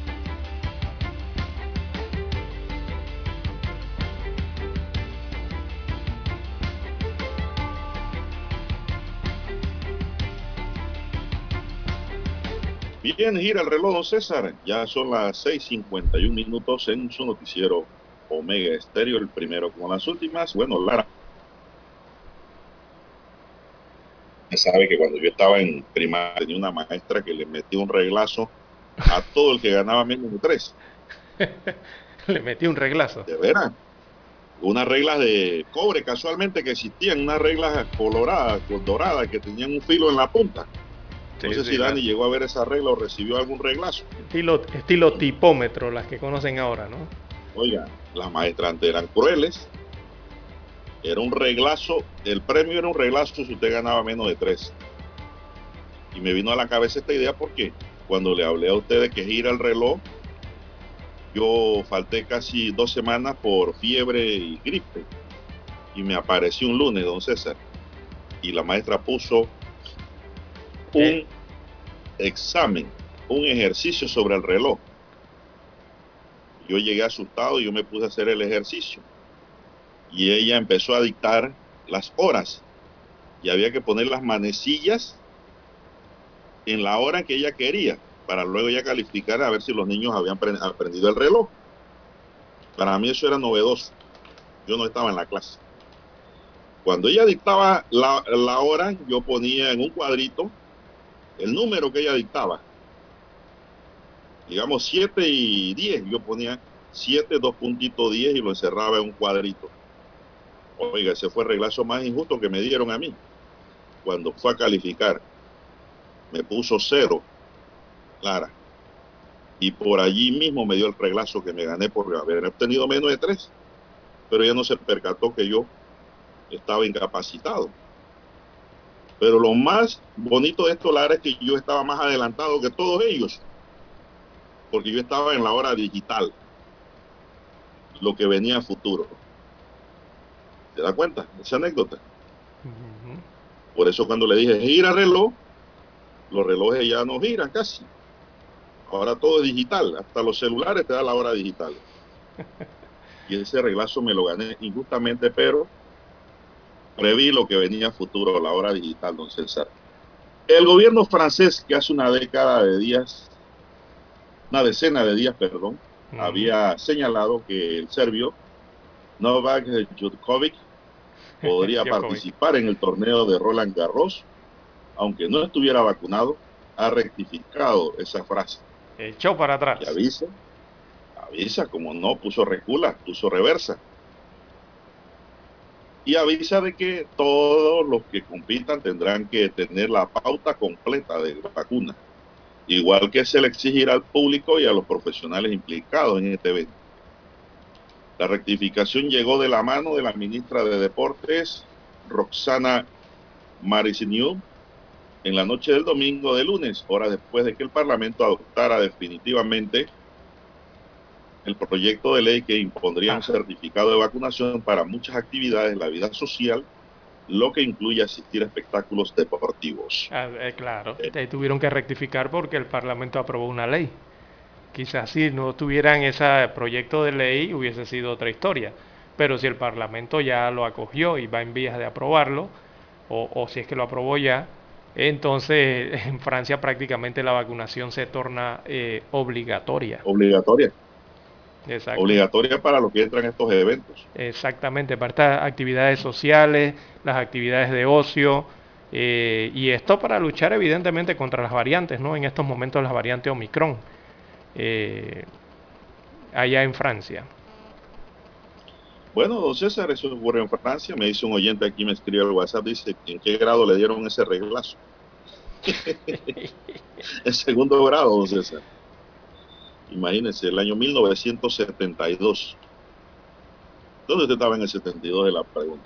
Bien, gira el reloj, César. Ya son las 6:51 minutos en su noticiero Omega Estéreo, el primero con las últimas. Bueno, Lara. Sabe que cuando yo estaba en primaria tenía una maestra que le metía un reglazo a todo el que ganaba menos de tres. le metía un reglazo. De veras. unas reglas de cobre casualmente que existían, unas reglas coloradas, doradas, que tenían un filo en la punta. No sé si Dani llegó a ver esa regla o recibió algún reglazo. Estilo, estilo tipómetro, las que conocen ahora, ¿no? Oiga, las maestras antes eran crueles. Era un reglazo, el premio era un reglazo si usted ganaba menos de tres. Y me vino a la cabeza esta idea porque cuando le hablé a usted de que gira el reloj, yo falté casi dos semanas por fiebre y gripe. Y me apareció un lunes, don César. Y la maestra puso un examen, un ejercicio sobre el reloj. Yo llegué asustado y yo me puse a hacer el ejercicio. Y ella empezó a dictar las horas. Y había que poner las manecillas en la hora que ella quería para luego ya calificar a ver si los niños habían aprendido el reloj. Para mí eso era novedoso. Yo no estaba en la clase. Cuando ella dictaba la, hora, yo ponía en un cuadrito el número que ella dictaba. Digamos 7 y 10. Yo ponía 7, 2 puntitos 10 y lo encerraba en un cuadrito. Oiga, ese fue el reglazo más injusto que me dieron a mí. Cuando fue a calificar, me puso cero Clara. Y por allí mismo me dio el reglazo que me gané por haber obtenido menos de tres. Pero ella no se percató que yo estaba incapacitado. Pero lo más bonito de esto, Lara, es que yo estaba más adelantado que todos ellos. Porque yo estaba en la hora digital. Lo que venía a futuro. ¿Se da cuenta? Esa anécdota. Por eso cuando le dije gira reloj, los relojes ya no giran casi. Ahora todo es digital, hasta los celulares te da la hora digital. Y ese reglazo me lo gané injustamente, pero preví lo que venía a futuro, la hora digital, don César. El gobierno francés, que hace una década de días, una decena de días, perdón, había señalado que el serbio Novak Djokovic podría participar en el torneo de Roland Garros, aunque no estuviera vacunado, ha rectificado esa frase. Echó para atrás. Y avisa, avisa, como no, puso recula, puso reversa. Y avisa de que todos los que compitan tendrán que tener la pauta completa de vacuna. Igual que se le exigirá al público y a los profesionales implicados en este evento. La rectificación llegó de la mano de la ministra de Deportes, Roxana Marisiniu, en la noche del domingo de lunes, horas después de que el Parlamento adoptara definitivamente el proyecto de ley que impondría un ah. certificado de vacunación para muchas actividades de la vida social, lo que incluye asistir a espectáculos deportivos. Ah, eh, claro, eh. tuvieron que rectificar porque el Parlamento aprobó una ley. Quizás si no tuvieran ese proyecto de ley hubiese sido otra historia, pero si el Parlamento ya lo acogió y va en vías de aprobarlo, o, o si es que lo aprobó ya, entonces, en Francia prácticamente la vacunación se torna eh, obligatoria. Obligatoria. Obligatoria para los que entran en estos eventos. Exactamente, para estas actividades sociales, las actividades de ocio, eh, y esto para luchar evidentemente contra las variantes, ¿no? En estos momentos la variante Omicron, eh, allá en Francia. Bueno, don César, eso ocurre en Francia. Me dice un oyente aquí, me escribe al WhatsApp, dice, ¿en qué grado le dieron ese reglazo? en segundo grado, don César. Imagínense, el año 1972. ¿Dónde usted estaba en el 72 de la pregunta?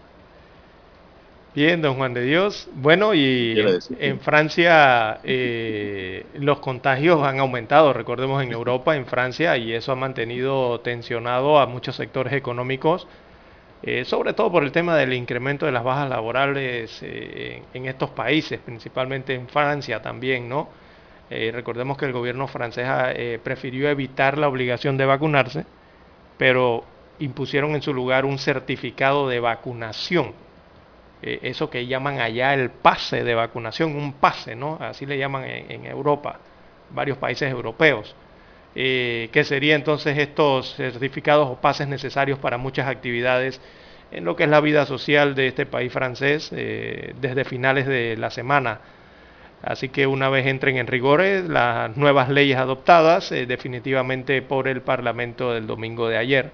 Bien, don Juan de Dios. Bueno, y en, Francia eh, los contagios han aumentado, recordemos en Europa, en Francia, y eso ha mantenido tensionado a muchos sectores económicos, eh, sobre todo por el tema del incremento de las bajas laborales eh, en estos países, principalmente en Francia también, ¿no? Recordemos que el gobierno francés prefirió evitar la obligación de vacunarse, pero impusieron en su lugar un certificado de vacunación eh, eso que llaman allá el pase de vacunación, un pase, ¿no? Así le llaman en, Europa, varios países europeos. Eh, que sería entonces estos certificados o pases necesarios para muchas actividades en lo que es la vida social de este país francés eh, desde finales de la semana. Así que una vez entren en rigores las nuevas leyes adoptadas definitivamente por el Parlamento del domingo de ayer,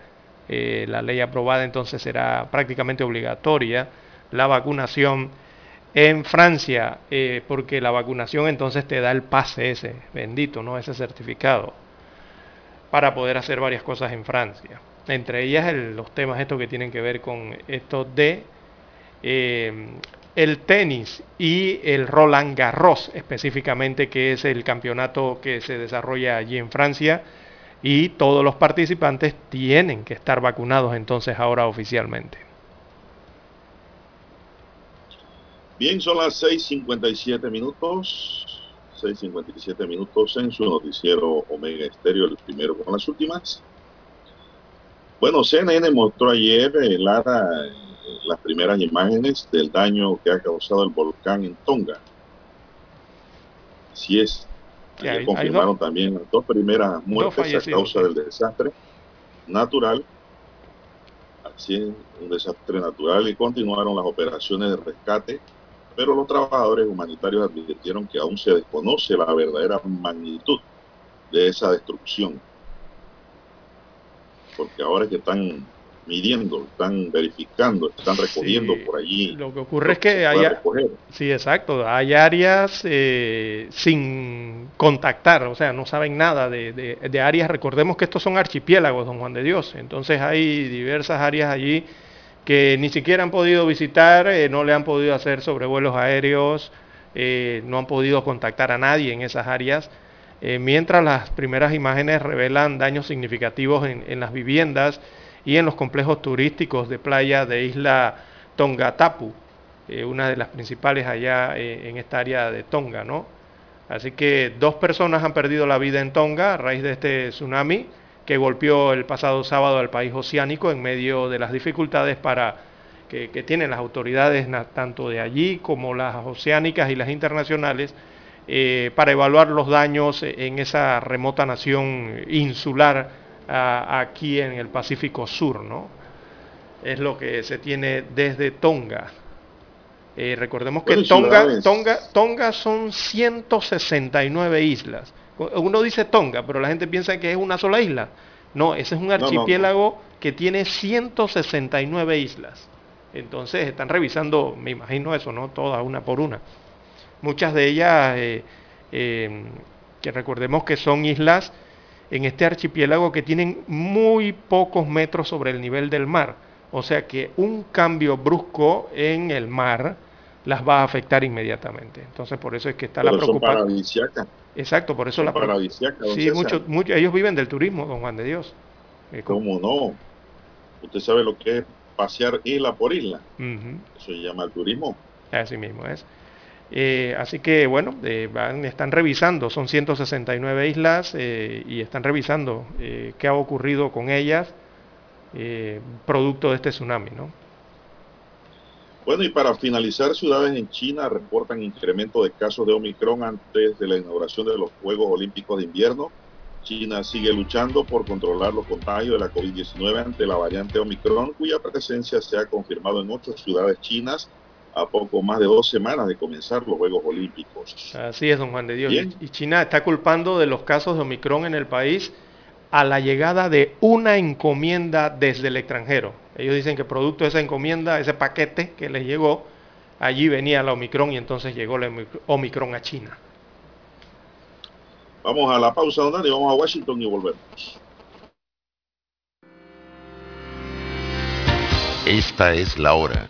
eh, la ley aprobada, entonces será prácticamente obligatoria la vacunación en Francia, eh, porque la vacunación entonces te da el pase ese, bendito, ¿no? Ese certificado, para poder hacer varias cosas en Francia. Entre ellas los temas estos que tienen que ver con esto de eh, el tenis y el Roland Garros específicamente, que es el campeonato que se desarrolla allí en Francia y todos los participantes tienen que estar vacunados entonces ahora oficialmente. Bien, son las 6.57 minutos. 6.57 minutos en su noticiero Omega Estéreo, el primero con las últimas. Bueno, CNN mostró ayer, Lara, las primeras imágenes del daño que ha causado el volcán en Tonga. Así es. Ayer confirmaron también las dos primeras muertes a causa del desastre natural. Así es, un desastre natural y continuaron las operaciones de rescate pero los trabajadores humanitarios advirtieron que aún se desconoce la verdadera magnitud de esa destrucción. Porque ahora es que están midiendo, están verificando, están recogiendo por allí. Lo que ocurre es que hay, sí, exacto, hay áreas eh, sin contactar, o sea, no saben nada de, de, áreas. Recordemos que estos son archipiélagos, don Juan de Dios. Entonces hay diversas áreas allí que ni siquiera han podido visitar, eh, no le han podido hacer sobrevuelos aéreos, eh, no han podido contactar a nadie en esas áreas, mientras las primeras imágenes revelan daños significativos en, las viviendas y en los complejos turísticos de playa de isla Tongatapu, una de las principales allá en esta área de Tonga, ¿no? Así que dos personas han perdido la vida en Tonga a raíz de este tsunami que golpeó el pasado sábado al país oceánico en medio de las dificultades para que, tienen las autoridades tanto de allí como las oceánicas y las internacionales eh, para evaluar los daños en esa remota nación insular aquí en el Pacífico Sur, ¿no? Es lo que se tiene desde Tonga. Eh, recordemos que Tonga, Tonga, Tonga son 169 islas uno dice Tonga, pero la gente piensa que es una sola isla. No, ese es un archipiélago que tiene 169 islas. Entonces están revisando, me imagino eso, ¿no? Todas una por una. Muchas de ellas, eh, em, que recordemos que son islas en este archipiélago que tienen muy pocos metros sobre el nivel del mar. O sea que un cambio brusco en el mar las va a afectar inmediatamente. Entonces por eso es que está la preocupación. Exacto, por eso la Sí, mucho, mucho, ellos viven del turismo, don Juan de Dios. Eh, ¿Cómo no? Usted sabe lo que es pasear isla por isla. Eso se llama el turismo. Así mismo es. Eh, así que bueno, eh, van, están revisando, son 169 islas y están revisando qué ha ocurrido con ellas producto de este tsunami, ¿no? Bueno, y para finalizar, ciudades en China reportan incremento de casos de Omicron antes de la inauguración de los Juegos Olímpicos de Invierno. China sigue luchando por controlar los contagios de la COVID-19 ante la variante Omicron, cuya presencia se ha confirmado en ocho ciudades chinas a poco más de dos semanas de comenzar los Juegos Olímpicos. Así es, don Juan de Dios. Y China está culpando de los casos de Omicron en el país a la llegada de una encomienda desde el extranjero. Ellos dicen que producto de esa encomienda, ese paquete que les llegó, allí venía la Omicron y entonces llegó la Omicron a China. Vamos a la pausa, don y vamos a Washington y volvemos. Esta es la hora.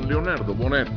Leonardo Bonet.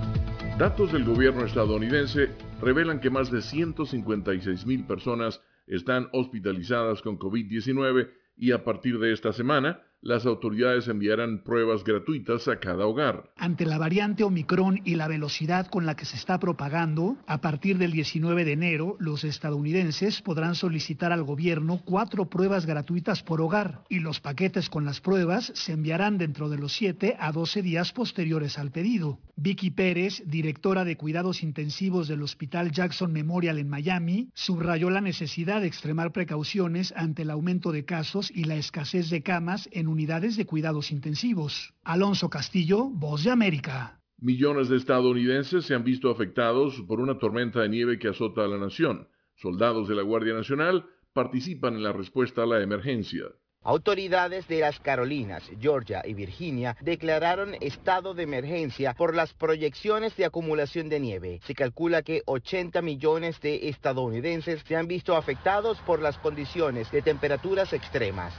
Datos del gobierno estadounidense revelan que más de 156 mil personas están hospitalizadas con COVID-19 y a partir de esta semana, las autoridades enviarán pruebas gratuitas a cada hogar. Ante la variante Omicron y la velocidad con la que se está propagando, a partir del 19 de enero, los estadounidenses podrán solicitar al gobierno cuatro pruebas gratuitas por hogar y los paquetes con las pruebas se enviarán dentro de los 7 a 12 días posteriores al pedido. Vicky Pérez, directora de cuidados intensivos del Hospital Jackson Memorial en Miami, subrayó la necesidad de extremar precauciones ante el aumento de casos y la escasez de camas en unidades de cuidados intensivos. Alonso Castillo, Voz de América. Millones de estadounidenses se han visto afectados por una tormenta de nieve que azota a la nación. Soldados de la Guardia Nacional participan en la respuesta a la emergencia. Autoridades de las Carolinas, Georgia y Virginia declararon estado de emergencia por las proyecciones de acumulación de nieve. Se calcula que 80 millones de estadounidenses se han visto afectados por las condiciones de temperaturas extremas.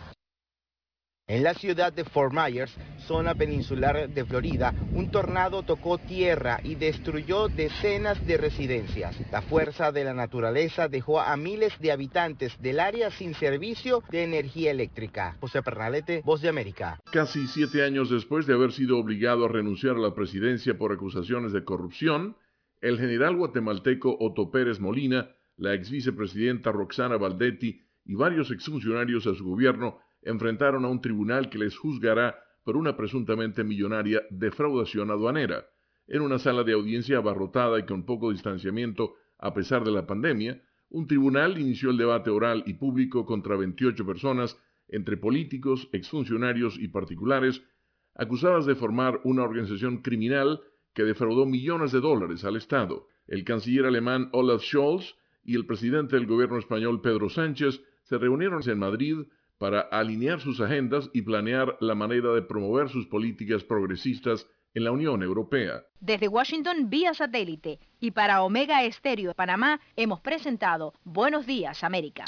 En la ciudad de Fort Myers, zona peninsular de Florida, un tornado tocó tierra y destruyó decenas de residencias. La fuerza de la naturaleza dejó a miles de habitantes del área sin servicio de energía eléctrica. José Pernalete, Voz de América. Casi siete años después de haber sido obligado a renunciar a la presidencia por acusaciones de corrupción, el general guatemalteco Otto Pérez Molina, la ex vicepresidenta Roxana Valdetti y varios exfuncionarios de su gobierno enfrentaron a un tribunal que les juzgará por una presuntamente millonaria defraudación aduanera. En una sala de audiencia abarrotada y con poco distanciamiento a pesar de la pandemia, un tribunal inició el debate oral y público contra 28 personas, entre políticos, exfuncionarios y particulares, acusadas de formar una organización criminal que defraudó millones de dólares al Estado. El canciller alemán Olaf Scholz y el presidente del gobierno español Pedro Sánchez se reunieron en Madrid para alinear sus agendas y planear la manera de promover sus políticas progresistas en la Unión Europea. Desde Washington vía satélite y para Omega Estéreo de Panamá hemos presentado Buenos Días América.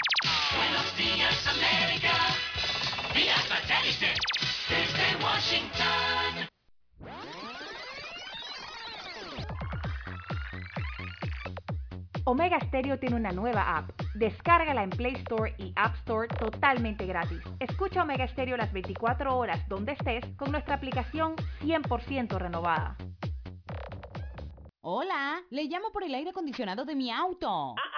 Buenos días América, vía satélite desde Washington. Omega Stereo tiene una nueva app. Descárgala en Play Store y App Store totalmente gratis. Escucha Omega Stereo las 24 horas donde estés con nuestra aplicación 100% renovada. Hola, le llamo por el aire acondicionado de mi auto. Ah,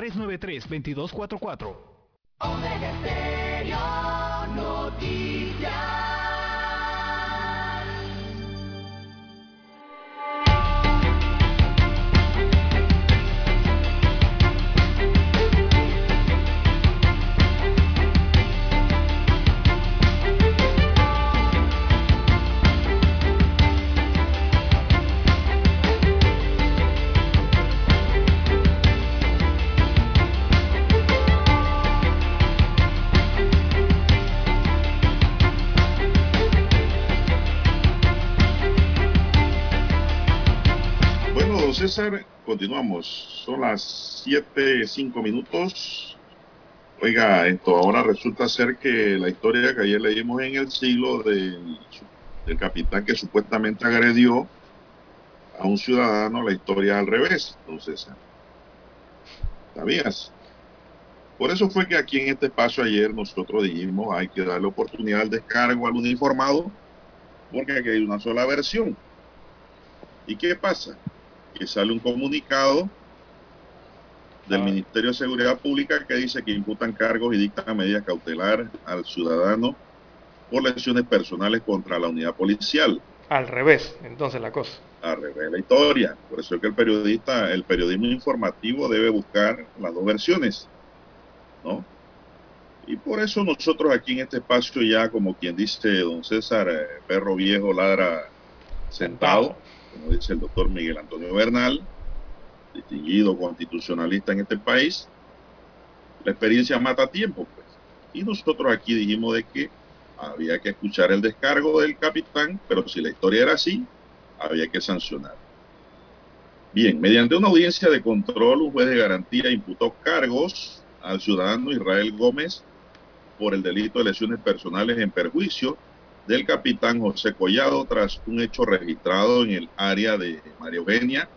393-2244. Omega Stereo Noticias. Continuamos. Son las 7, 5 minutos. Oiga, esto ahora resulta ser que la historia que ayer leímos en el siglo del, del capitán que supuestamente agredió a un ciudadano, la historia al revés, César. ¿Sabías? Por eso fue que aquí en este espacio ayer nosotros dijimos hay que darle oportunidad al descargo al uniformado porque aquí hay una sola versión. ¿Y qué pasa? Que sale un comunicado del Ministerio de Seguridad Pública que dice que imputan cargos y dictan medidas cautelares al ciudadano por lesiones personales contra la unidad policial. Al revés, entonces la cosa. Al revés la historia. Por eso es que el periodista, el periodismo informativo debe buscar las dos versiones. ¿No? Y por eso nosotros aquí en este espacio ya, como quien dice don César, eh, perro viejo ladra sentado, como dice el doctor Miguel Antonio Bernal, distinguido constitucionalista en este país, la experiencia mata tiempo, pues. Y nosotros aquí dijimos de que había que escuchar el descargo del capitán, pero si la historia era así, había que sancionar. Bien, mediante una audiencia de control, un juez de garantía imputó cargos al ciudadano Israel Gómez por el delito de lesiones personales en perjuicio del capitán José Collado tras un hecho registrado en el área de María Eugenia,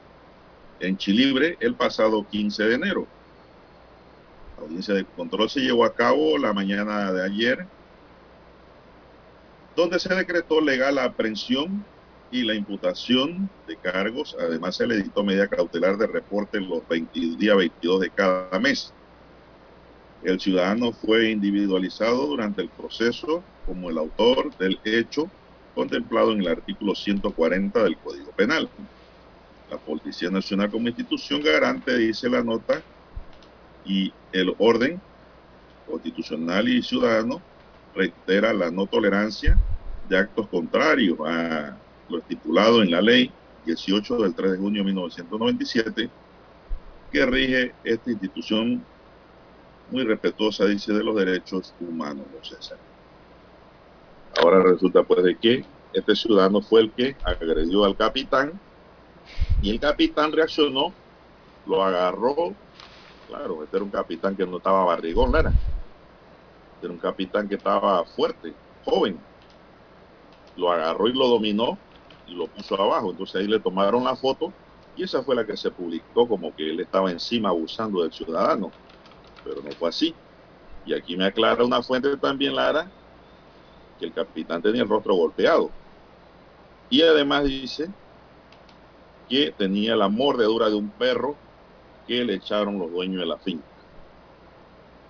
en Chilibre, el pasado 15 de enero. La audiencia de control se llevó a cabo la mañana de ayer, donde se decretó legal la aprehensión y la imputación de cargos. Además, se le dictó medida cautelar de reporte los 20, día 22 de cada mes. El ciudadano fue individualizado durante el proceso como el autor del hecho contemplado en el artículo 140 del Código Penal. La Policía Nacional como institución garante, dice la nota, y el orden constitucional y ciudadano reitera la no tolerancia de actos contrarios a lo estipulado en la ley 18 del 3 de junio de 1997 que rige esta institución muy respetuosa, dice, de los derechos humanos, no César. Ahora resulta pues de que este ciudadano fue el que agredió al capitán y el capitán reaccionó, lo agarró, claro, este era un capitán que no estaba barrigón, ¿no era? Este era un capitán que estaba fuerte, joven. Lo agarró y lo dominó y lo puso abajo. Entonces ahí le tomaron la foto y esa fue la que se publicó como que él estaba encima abusando del ciudadano. Pero no fue así. Y aquí me aclara una fuente también, Lara, que el capitán tenía el rostro golpeado. Y además dice que tenía la mordedura de un perro que le echaron los dueños de la finca.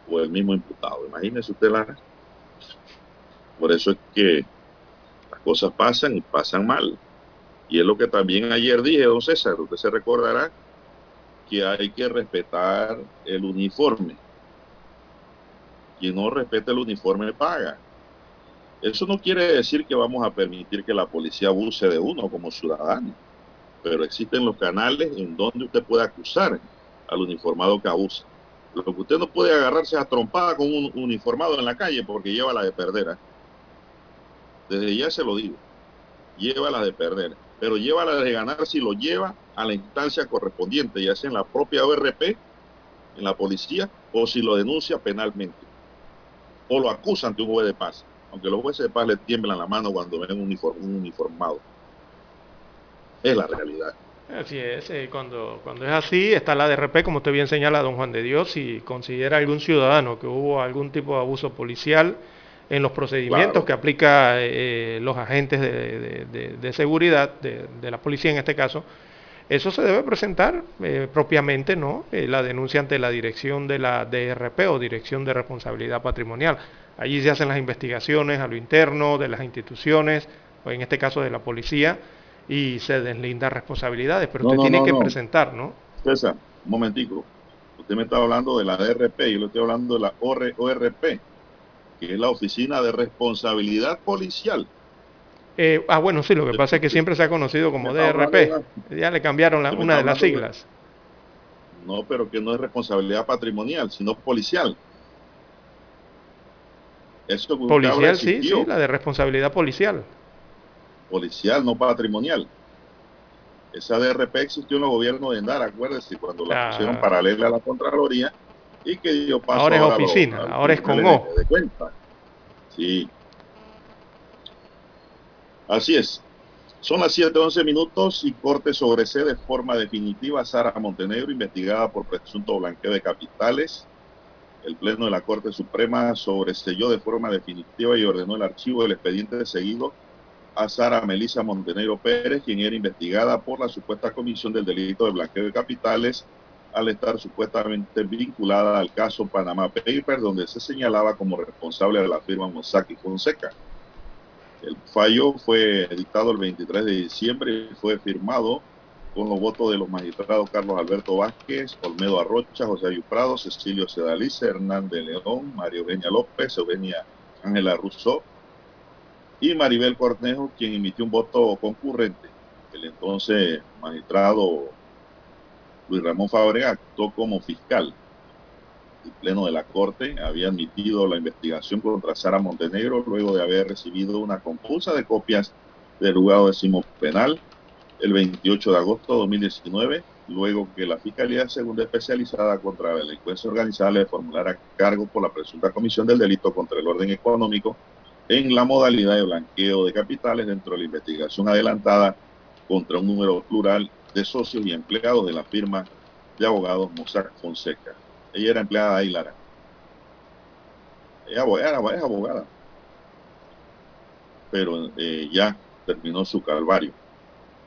O el mismo imputado. Imagínese usted, Lara. Por eso es que las cosas pasan y pasan mal. Y es lo que también ayer dije, don César, usted se recordará que hay que respetar el uniforme. Quien no respeta el uniforme paga. Eso no quiere decir que vamos a permitir que la policía abuse de uno como ciudadano, pero existen los canales en donde usted puede acusar al uniformado que abusa. Lo que usted no puede agarrarse a trompada con un uniformado en la calle porque lleva la de perder. ¿eh? Desde ya se lo digo, lleva la de perder, pero lleva la de ganar si lo lleva a la instancia correspondiente, ya sea en la propia ORP, en la policía, o si lo denuncia penalmente, o lo acusa ante un juez de paz aunque los jueces de paz le tiemblan la mano cuando ven un, uniform, un uniformado. Es la realidad. Así es, eh, cuando, cuando es así, está la DRP, como usted bien señala, don Juan de Dios, si considera algún ciudadano que hubo algún tipo de abuso policial en los procedimientos Claro. que aplica eh, los agentes de, de- de- de seguridad, de, de la policía en este caso, eso se debe presentar eh, propiamente, ¿no? Eh, la denuncia ante la dirección de la DRP o Dirección de Responsabilidad Patrimonial. Allí se hacen las investigaciones a lo interno de las instituciones, o en este caso de la policía, y se deslindan responsabilidades, pero No, usted no, tiene no, que presentar, ¿no? César, un momentico. Usted me está hablando de la DRP, yo le estoy hablando de la OR ORP, que es la Oficina de Responsabilidad Policial. Eh, ah, bueno, sí, lo que pasa es que siempre se ha conocido como DRP. Ya le cambiaron la- una de las siglas. No, pero que no es responsabilidad patrimonial, sino policial. Eso que Policial, sí, existió. sí, la de responsabilidad policial. policial, no patrimonial. Esa DRP existió en los gobiernos de Endara, acuérdese, cuando la Ah. pusieron paralela a la Contraloría y que dio paso Ahora es oficina, los ahora es con O. de- de cuenta. Sí. Así es. Son las 7:11 minutos y corte sobre C de forma definitiva a Sara Montenegro, investigada por presunto blanqueo de capitales. El Pleno de la Corte Suprema sobreselló de forma definitiva y ordenó el archivo del expediente seguido a Sara Melisa Montenegro Pérez, quien era investigada por la supuesta comisión del delito de blanqueo de capitales al estar supuestamente vinculada al caso Panama Papers, donde se señalaba como responsable de la firma Mossack y Fonseca. El fallo fue dictado el 23 de diciembre y fue firmado con los votos de los magistrados Carlos Alberto Vázquez, Olmedo Arrocha, José Ayuprado, Cecilio Sedalice, Hernán de León, Mario Eugenia López, Eugenia Ángela Rousseau y Maribel Cornejo, quien emitió un voto concurrente. El entonces magistrado Luis Ramón Fábrega actuó como fiscal. el Pleno de la Corte había admitido la investigación contra Sara Montenegro luego de haber recibido una compulsa de copias del juzgado décimo penal el 28 de agosto de 2019, luego que la Fiscalía Segunda Especializada contra la Delincuencia Organizada le formulara cargo por la presunta comisión del delito contra el orden económico en la modalidad de blanqueo de capitales dentro de la investigación adelantada contra un número plural de socios y empleados de la firma de abogados Mossack Fonseca. Ella era empleada de Ailara. Ella es abogada. Pero eh, ya terminó su calvario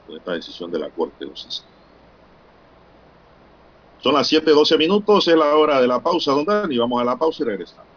con esta decisión de la Corte. Son las 7:12 minutos, es la hora de la pausa, don Dani. Vamos a la pausa y regresamos.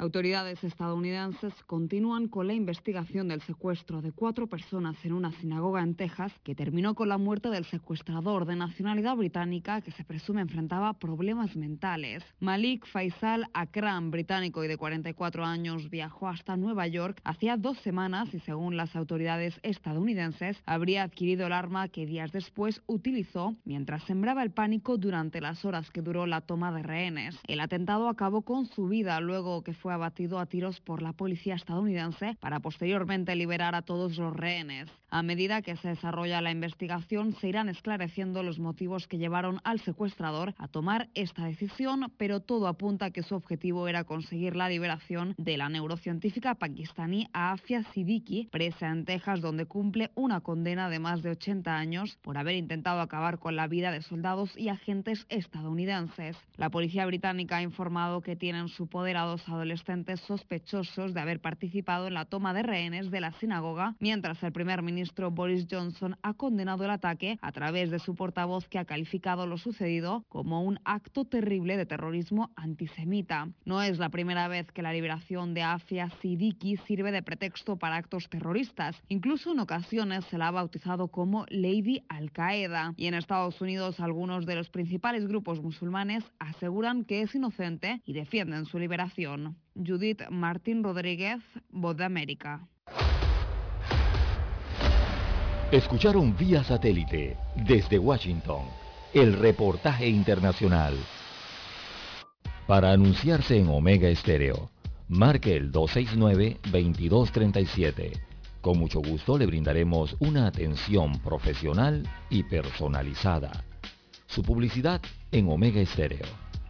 Autoridades estadounidenses continúan con la investigación del secuestro de cuatro personas en una sinagoga en Texas que terminó con la muerte del secuestrador de nacionalidad británica que se presume enfrentaba problemas mentales. Malik Faisal Akram, británico y de 44 años, viajó hasta Nueva York hacía dos semanas y según las autoridades estadounidenses habría adquirido el arma que días después utilizó mientras sembraba el pánico durante las horas que duró la toma de rehenes. El atentado acabó con su vida luego que fue abatido a tiros por la policía estadounidense para posteriormente liberar a todos los rehenes. A medida que se desarrolla la investigación, se irán esclareciendo los motivos que llevaron al secuestrador a tomar esta decisión, pero todo apunta a que su objetivo era conseguir la liberación de la neurocientífica pakistaní Afia Siddiqui, presa en Texas, donde cumple una condena de más de 80 años por haber intentado acabar con la vida de soldados y agentes estadounidenses. La policía británica ha informado que tienen en su poder a dos adolescentes sospechosos de haber participado en la toma de rehenes de la sinagoga, mientras el primer ministro Boris Johnson ha condenado el ataque a través de su portavoz que ha calificado lo sucedido como un acto terrible de terrorismo antisemita. No es la primera vez que la liberación de Afia Siddiqui sirve de pretexto para actos terroristas. Incluso en ocasiones se la ha bautizado como Lady Al Qaeda. Y en Estados Unidos algunos de los principales grupos musulmanes aseguran que es inocente y defienden su liberación. Judith Martín Rodríguez, Voz de América. Escucharon vía satélite desde Washington el reportaje internacional. Para anunciarse en Omega Estéreo, marque el 269-2237. Con mucho gusto le brindaremos una atención profesional y personalizada. Su publicidad en Omega Estéreo.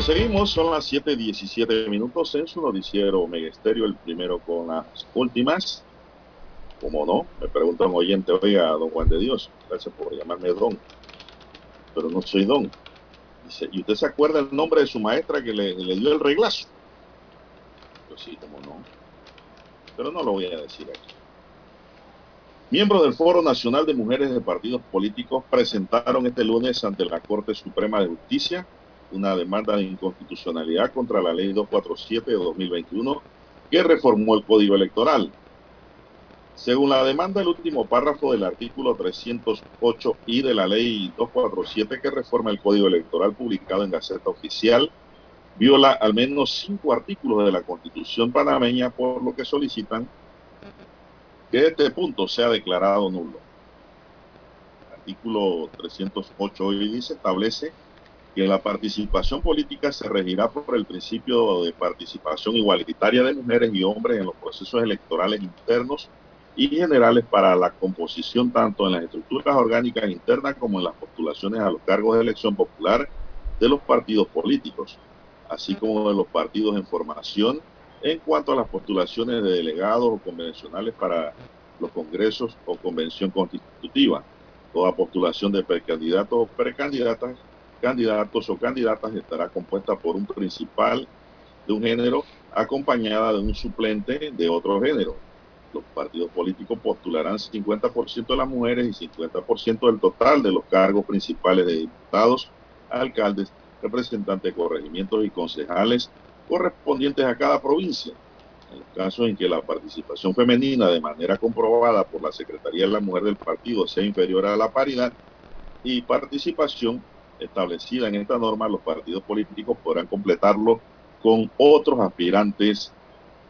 Seguimos, son las 7:17 minutos en su noticiero Megesterio, el primero con las últimas. Como no, me pregunta un oyente, oiga, don Juan de Dios, gracias por llamarme don, pero no soy don. Dice, ¿y usted se acuerda el nombre de su maestra que le, le dio el reglazo? Yo sí, como no. Pero no lo voy a decir aquí. Miembros del Foro Nacional de Mujeres de Partidos Políticos presentaron este lunes ante la Corte Suprema de Justicia una demanda de inconstitucionalidad contra la Ley 247 de 2021 que reformó el Código Electoral. Según la demanda, el último párrafo del artículo 308 y de la Ley 247 que reforma el Código Electoral publicado en Gaceta Oficial viola al menos cinco artículos de la Constitución panameña, por lo que solicitan que este punto sea declarado nulo. Artículo 308 hoy dice, establece que la participación política se regirá por el principio de participación igualitaria de mujeres y hombres en los procesos electorales internos y generales para la composición tanto en las estructuras orgánicas internas como en las postulaciones a los cargos de elección popular de los partidos políticos, así como de los partidos en formación en cuanto a las postulaciones de delegados o convencionales para los congresos o convención constitutiva. Toda postulación de precandidatos o precandidatas candidatos o candidatas estará compuesta por un principal de un género acompañada de un suplente de otro género. Los partidos políticos postularán 50% de las mujeres y 50% del total de los cargos principales de diputados, alcaldes, representantes de corregimientos y concejales correspondientes a cada provincia. En los casos en que la participación femenina de manera comprobada por la Secretaría de la Mujer del partido sea inferior a la paridad y participación establecida en esta norma, los partidos políticos podrán completarlo con otros aspirantes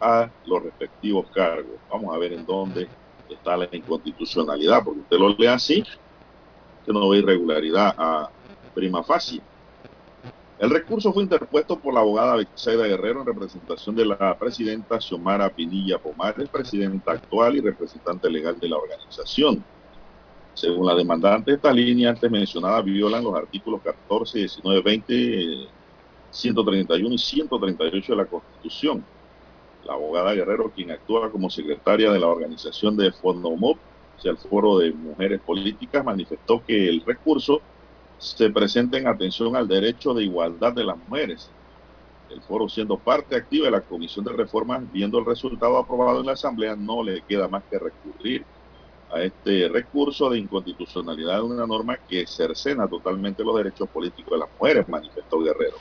a los respectivos cargos. Vamos a ver en dónde está la inconstitucionalidad, porque usted lo lee así, que no ve irregularidad a prima facie. El recurso fue interpuesto por la abogada Betsaida Guerrero en representación de la presidenta Xiomara Pinilla Pomares, presidenta actual y representante legal de la organización. Según la demandante, esta línea antes mencionada violan los artículos 14, 19, 20, 131 y 138 de la Constitución. La abogada Guerrero, quien actúa como secretaria de la organización de FONOMOP, o sea, el Foro de Mujeres Políticas, manifestó que el recurso se presenta en atención al derecho de igualdad de las mujeres. El foro, siendo parte activa de la Comisión de Reformas, viendo el resultado aprobado en la Asamblea, no le queda más que recurrir a este recurso de inconstitucionalidad de una norma que cercena totalmente los derechos políticos de las mujeres, manifestó Guerrero.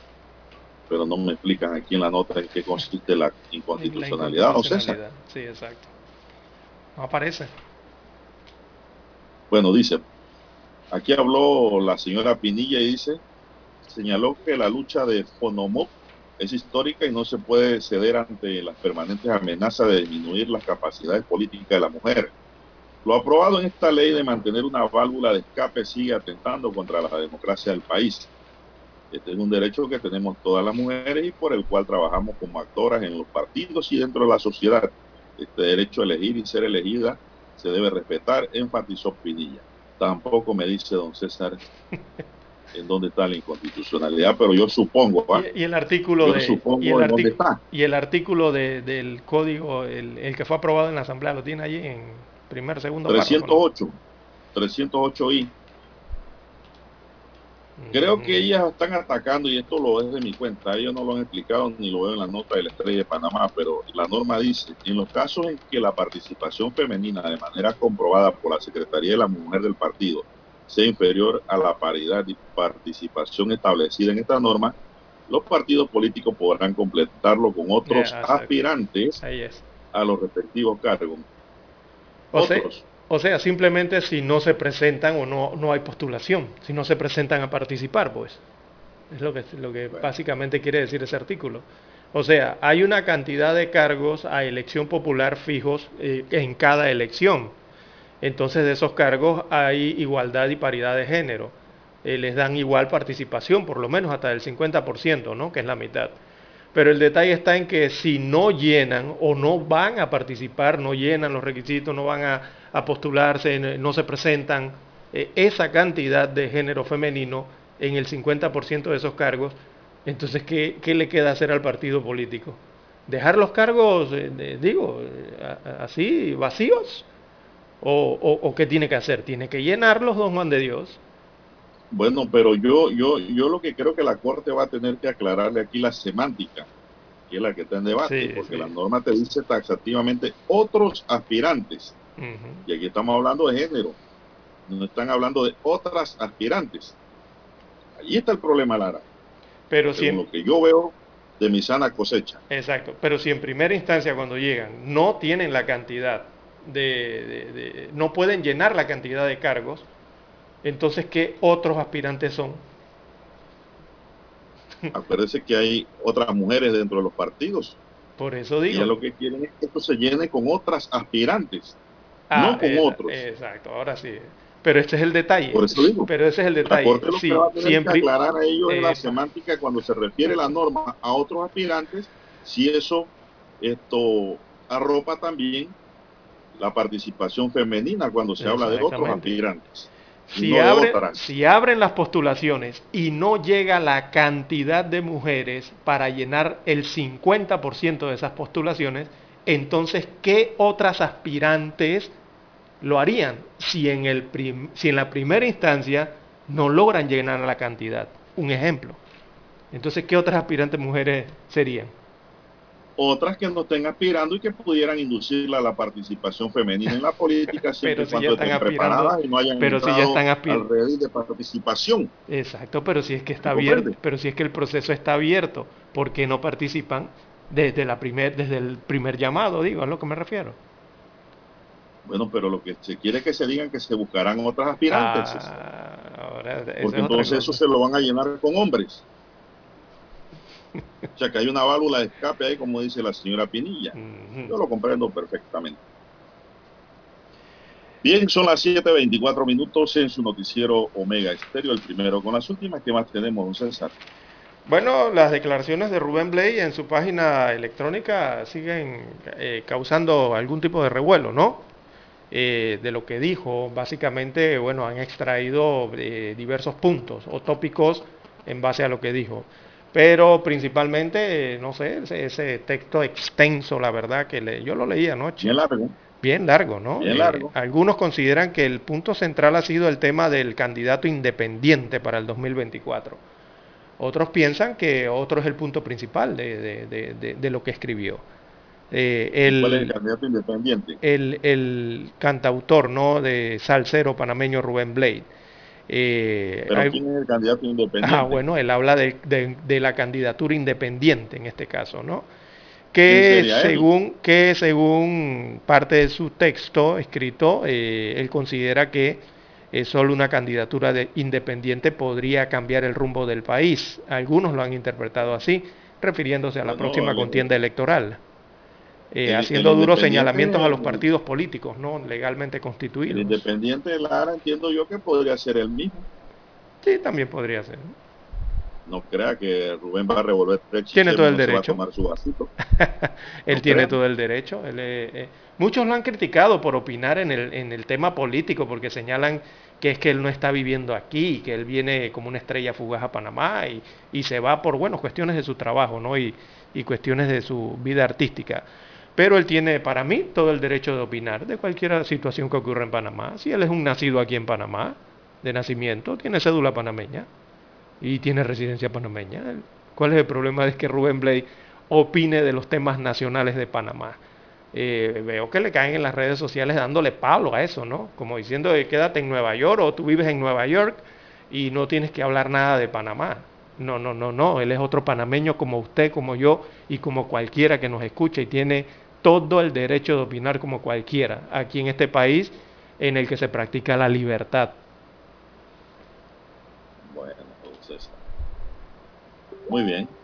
Pero no me explican aquí en la nota en qué consiste la inconstitucionalidad, ¿no, César? Sí, exacto. No aparece. Bueno, dice, aquí habló la señora Pinilla y dice, señaló que la lucha de Fonomop es histórica y no se puede ceder ante las permanentes amenazas de disminuir las capacidades políticas de la mujer lo aprobado en esta ley de mantener una válvula de escape sigue atentando contra la democracia del país. Este es un derecho que tenemos todas las mujeres y por el cual trabajamos como actoras en los partidos y dentro de la sociedad. Este derecho a elegir y ser elegida se debe respetar, enfatizó Pinilla. Tampoco me dice don César en dónde está la inconstitucionalidad, pero yo supongo. ¿ah? Y, y, el artículo yo de supongo y el, dónde está. y el artículo de- del código, el, el que fue aprobado en la asamblea, lo tiene allí en primer, segundo párrafo, ¿no? 308, 308i. Creo que ellas están atacando, y esto lo es de mi cuenta, ellos no lo han explicado ni lo veo en la nota de la estrella de Panamá, pero la norma dice, en los casos en que la participación femenina de manera comprobada por la Secretaría de la Mujer del partido sea inferior a la paridad y participación establecida en esta norma, los partidos políticos podrán completarlo con otros aspirantes a los respectivos cargos. O sea, o sea, simplemente si no se presentan o no, no hay postulación, si no se presentan a participar, pues. Es lo que, lo que básicamente quiere decir ese artículo. O sea, hay una cantidad de cargos a elección popular fijos eh, en cada elección. Entonces de esos cargos hay igualdad y paridad de género. Eh, les dan igual participación, por lo menos hasta del 50%, ¿no? que es la mitad. Pero el detalle está en que si no llenan o no van a participar, no llenan los requisitos, no van a, postularse, no se presentan eh, esa cantidad de género femenino en el 50% de esos cargos, Entonces, ¿qué, le queda hacer al partido político? ¿Dejar los cargos, eh, digo, eh, así, vacíos? ¿O, o- o qué tiene que hacer? Tiene que llenarlos, don Juan de Dios. Bueno, pero yo, yo, yo lo que creo que la Corte va a tener que aclararle aquí la semántica, que es la que está en debate, Sí, porque sí. la norma te dice taxativamente otros aspirantes, y aquí estamos hablando de género, no están hablando de otras aspirantes. Allí está el problema, Lara, Pero si en- lo que yo veo de mi sana cosecha. Exacto, pero si en primera instancia cuando llegan no tienen la cantidad de, de- de- no pueden llenar la cantidad de cargos, entonces ¿qué otros aspirantes son? Acuérdense que hay otras mujeres dentro de los partidos. Por eso Y digo. ellas lo que quieren es que esto se llene con otras aspirantes, Ah, no con esa- otros. Exacto, ahora sí. Pero este es el detalle. Por eso digo. Pero ese es el La detalle. Lo Sí, que va a tener siempre- que aclarar a ellos en la semántica cuando se refiere la norma a otros aspirantes, si eso esto arropa también la participación femenina cuando se habla de otros aspirantes. Si, no abren las postulaciones y no llega la cantidad de mujeres para llenar el 50% de esas postulaciones, entonces, ¿qué otras aspirantes lo harían si en, el prim- si en la primera instancia no logran llenar la cantidad? Un ejemplo. Entonces, ¿qué otras aspirantes mujeres serían? Otras que no estén aspirando y que pudieran inducirla a la participación femenina en la política siempre Pero si cuando estén preparadas y no hayan pero si ya están al redil de participación. Exacto, pero si es que está abierto, pero si es que el proceso está abierto, ¿por qué no participan desde la primer, desde el primer llamado? Digo, es lo que me refiero. Bueno, pero lo que se quiere es que se digan que se buscarán otras aspirantes. Ah, ahora, es entonces eso se lo van a llenar con hombres. O sea que hay una válvula de escape ahí, como dice la señora Pinilla. Yo lo comprendo perfectamente. Bien, son las 7.24 minutos en su noticiero Omega Estéreo, el primero con las últimas que más tenemos, don César. Bueno, las declaraciones de Rubén Blay en su página electrónica siguen eh, causando algún tipo de revuelo, ¿no? Eh, de lo que dijo, básicamente, bueno, han extraído eh, diversos puntos o tópicos en base a lo que dijo. Pero principalmente, no sé, ese, ese texto extenso, la verdad, que le- yo lo leí anoche. Bien largo. Bien largo, ¿no? Bien Eh, largo. algunos consideran que el punto central ha sido el tema del candidato independiente para el 2024. Otros piensan que otro es el punto principal de, de- de- de- de lo que escribió. Eh, el, ¿Cuál es el candidato independiente? el, el cantautor ¿no? de salsero panameño Rubén Blade. Eh, Pero hay- ¿quién es el candidato independiente? Ah, bueno, él habla de, de- de la candidatura independiente en este caso, ¿no? ¿Quién Que él? según, que según parte de su texto escrito, eh, él considera que eh, solo una candidatura de- independiente podría cambiar el rumbo del país. Algunos lo han interpretado así, refiriéndose a la próxima contienda electoral. Eh, el- haciendo el duros señalamientos a los partidos políticos, ¿no? Legalmente El constituidos. independiente de Lara entiendo yo que podría ser el mismo. Sí, también podría ser. No crea que Rubén va a revolver el Tiene todo el se va a derecho. tomar su vasito. Él No tiene todo el derecho. él, eh, eh, muchos lo han criticado por opinar en el, en el tema político, porque señalan que es que él no está viviendo aquí, que él viene como una estrella fugaz a Panamá y, y se va por, bueno, cuestiones de su trabajo, ¿no? Y, y cuestiones de su vida artística. Pero él tiene, para mí, todo el derecho de opinar de cualquier situación que ocurra en Panamá. Si él es un nacido aquí en Panamá, de nacimiento, tiene cédula panameña y tiene residencia panameña. ¿Cuál es el problema de que Rubén Blay opine de los temas nacionales de Panamá? Eh, veo que le caen en las redes sociales dándole palo a eso, ¿no? Como diciendo, eh, quédate en Nueva York o tú vives en Nueva York y no tienes que hablar nada de Panamá. No, no, no, no. Él es otro panameño como usted, como yo y como cualquiera que nos escuche y tiene todo el derecho de opinar como cualquiera aquí en este país en el que se practica la libertad. Bueno, entonces. Muy bien.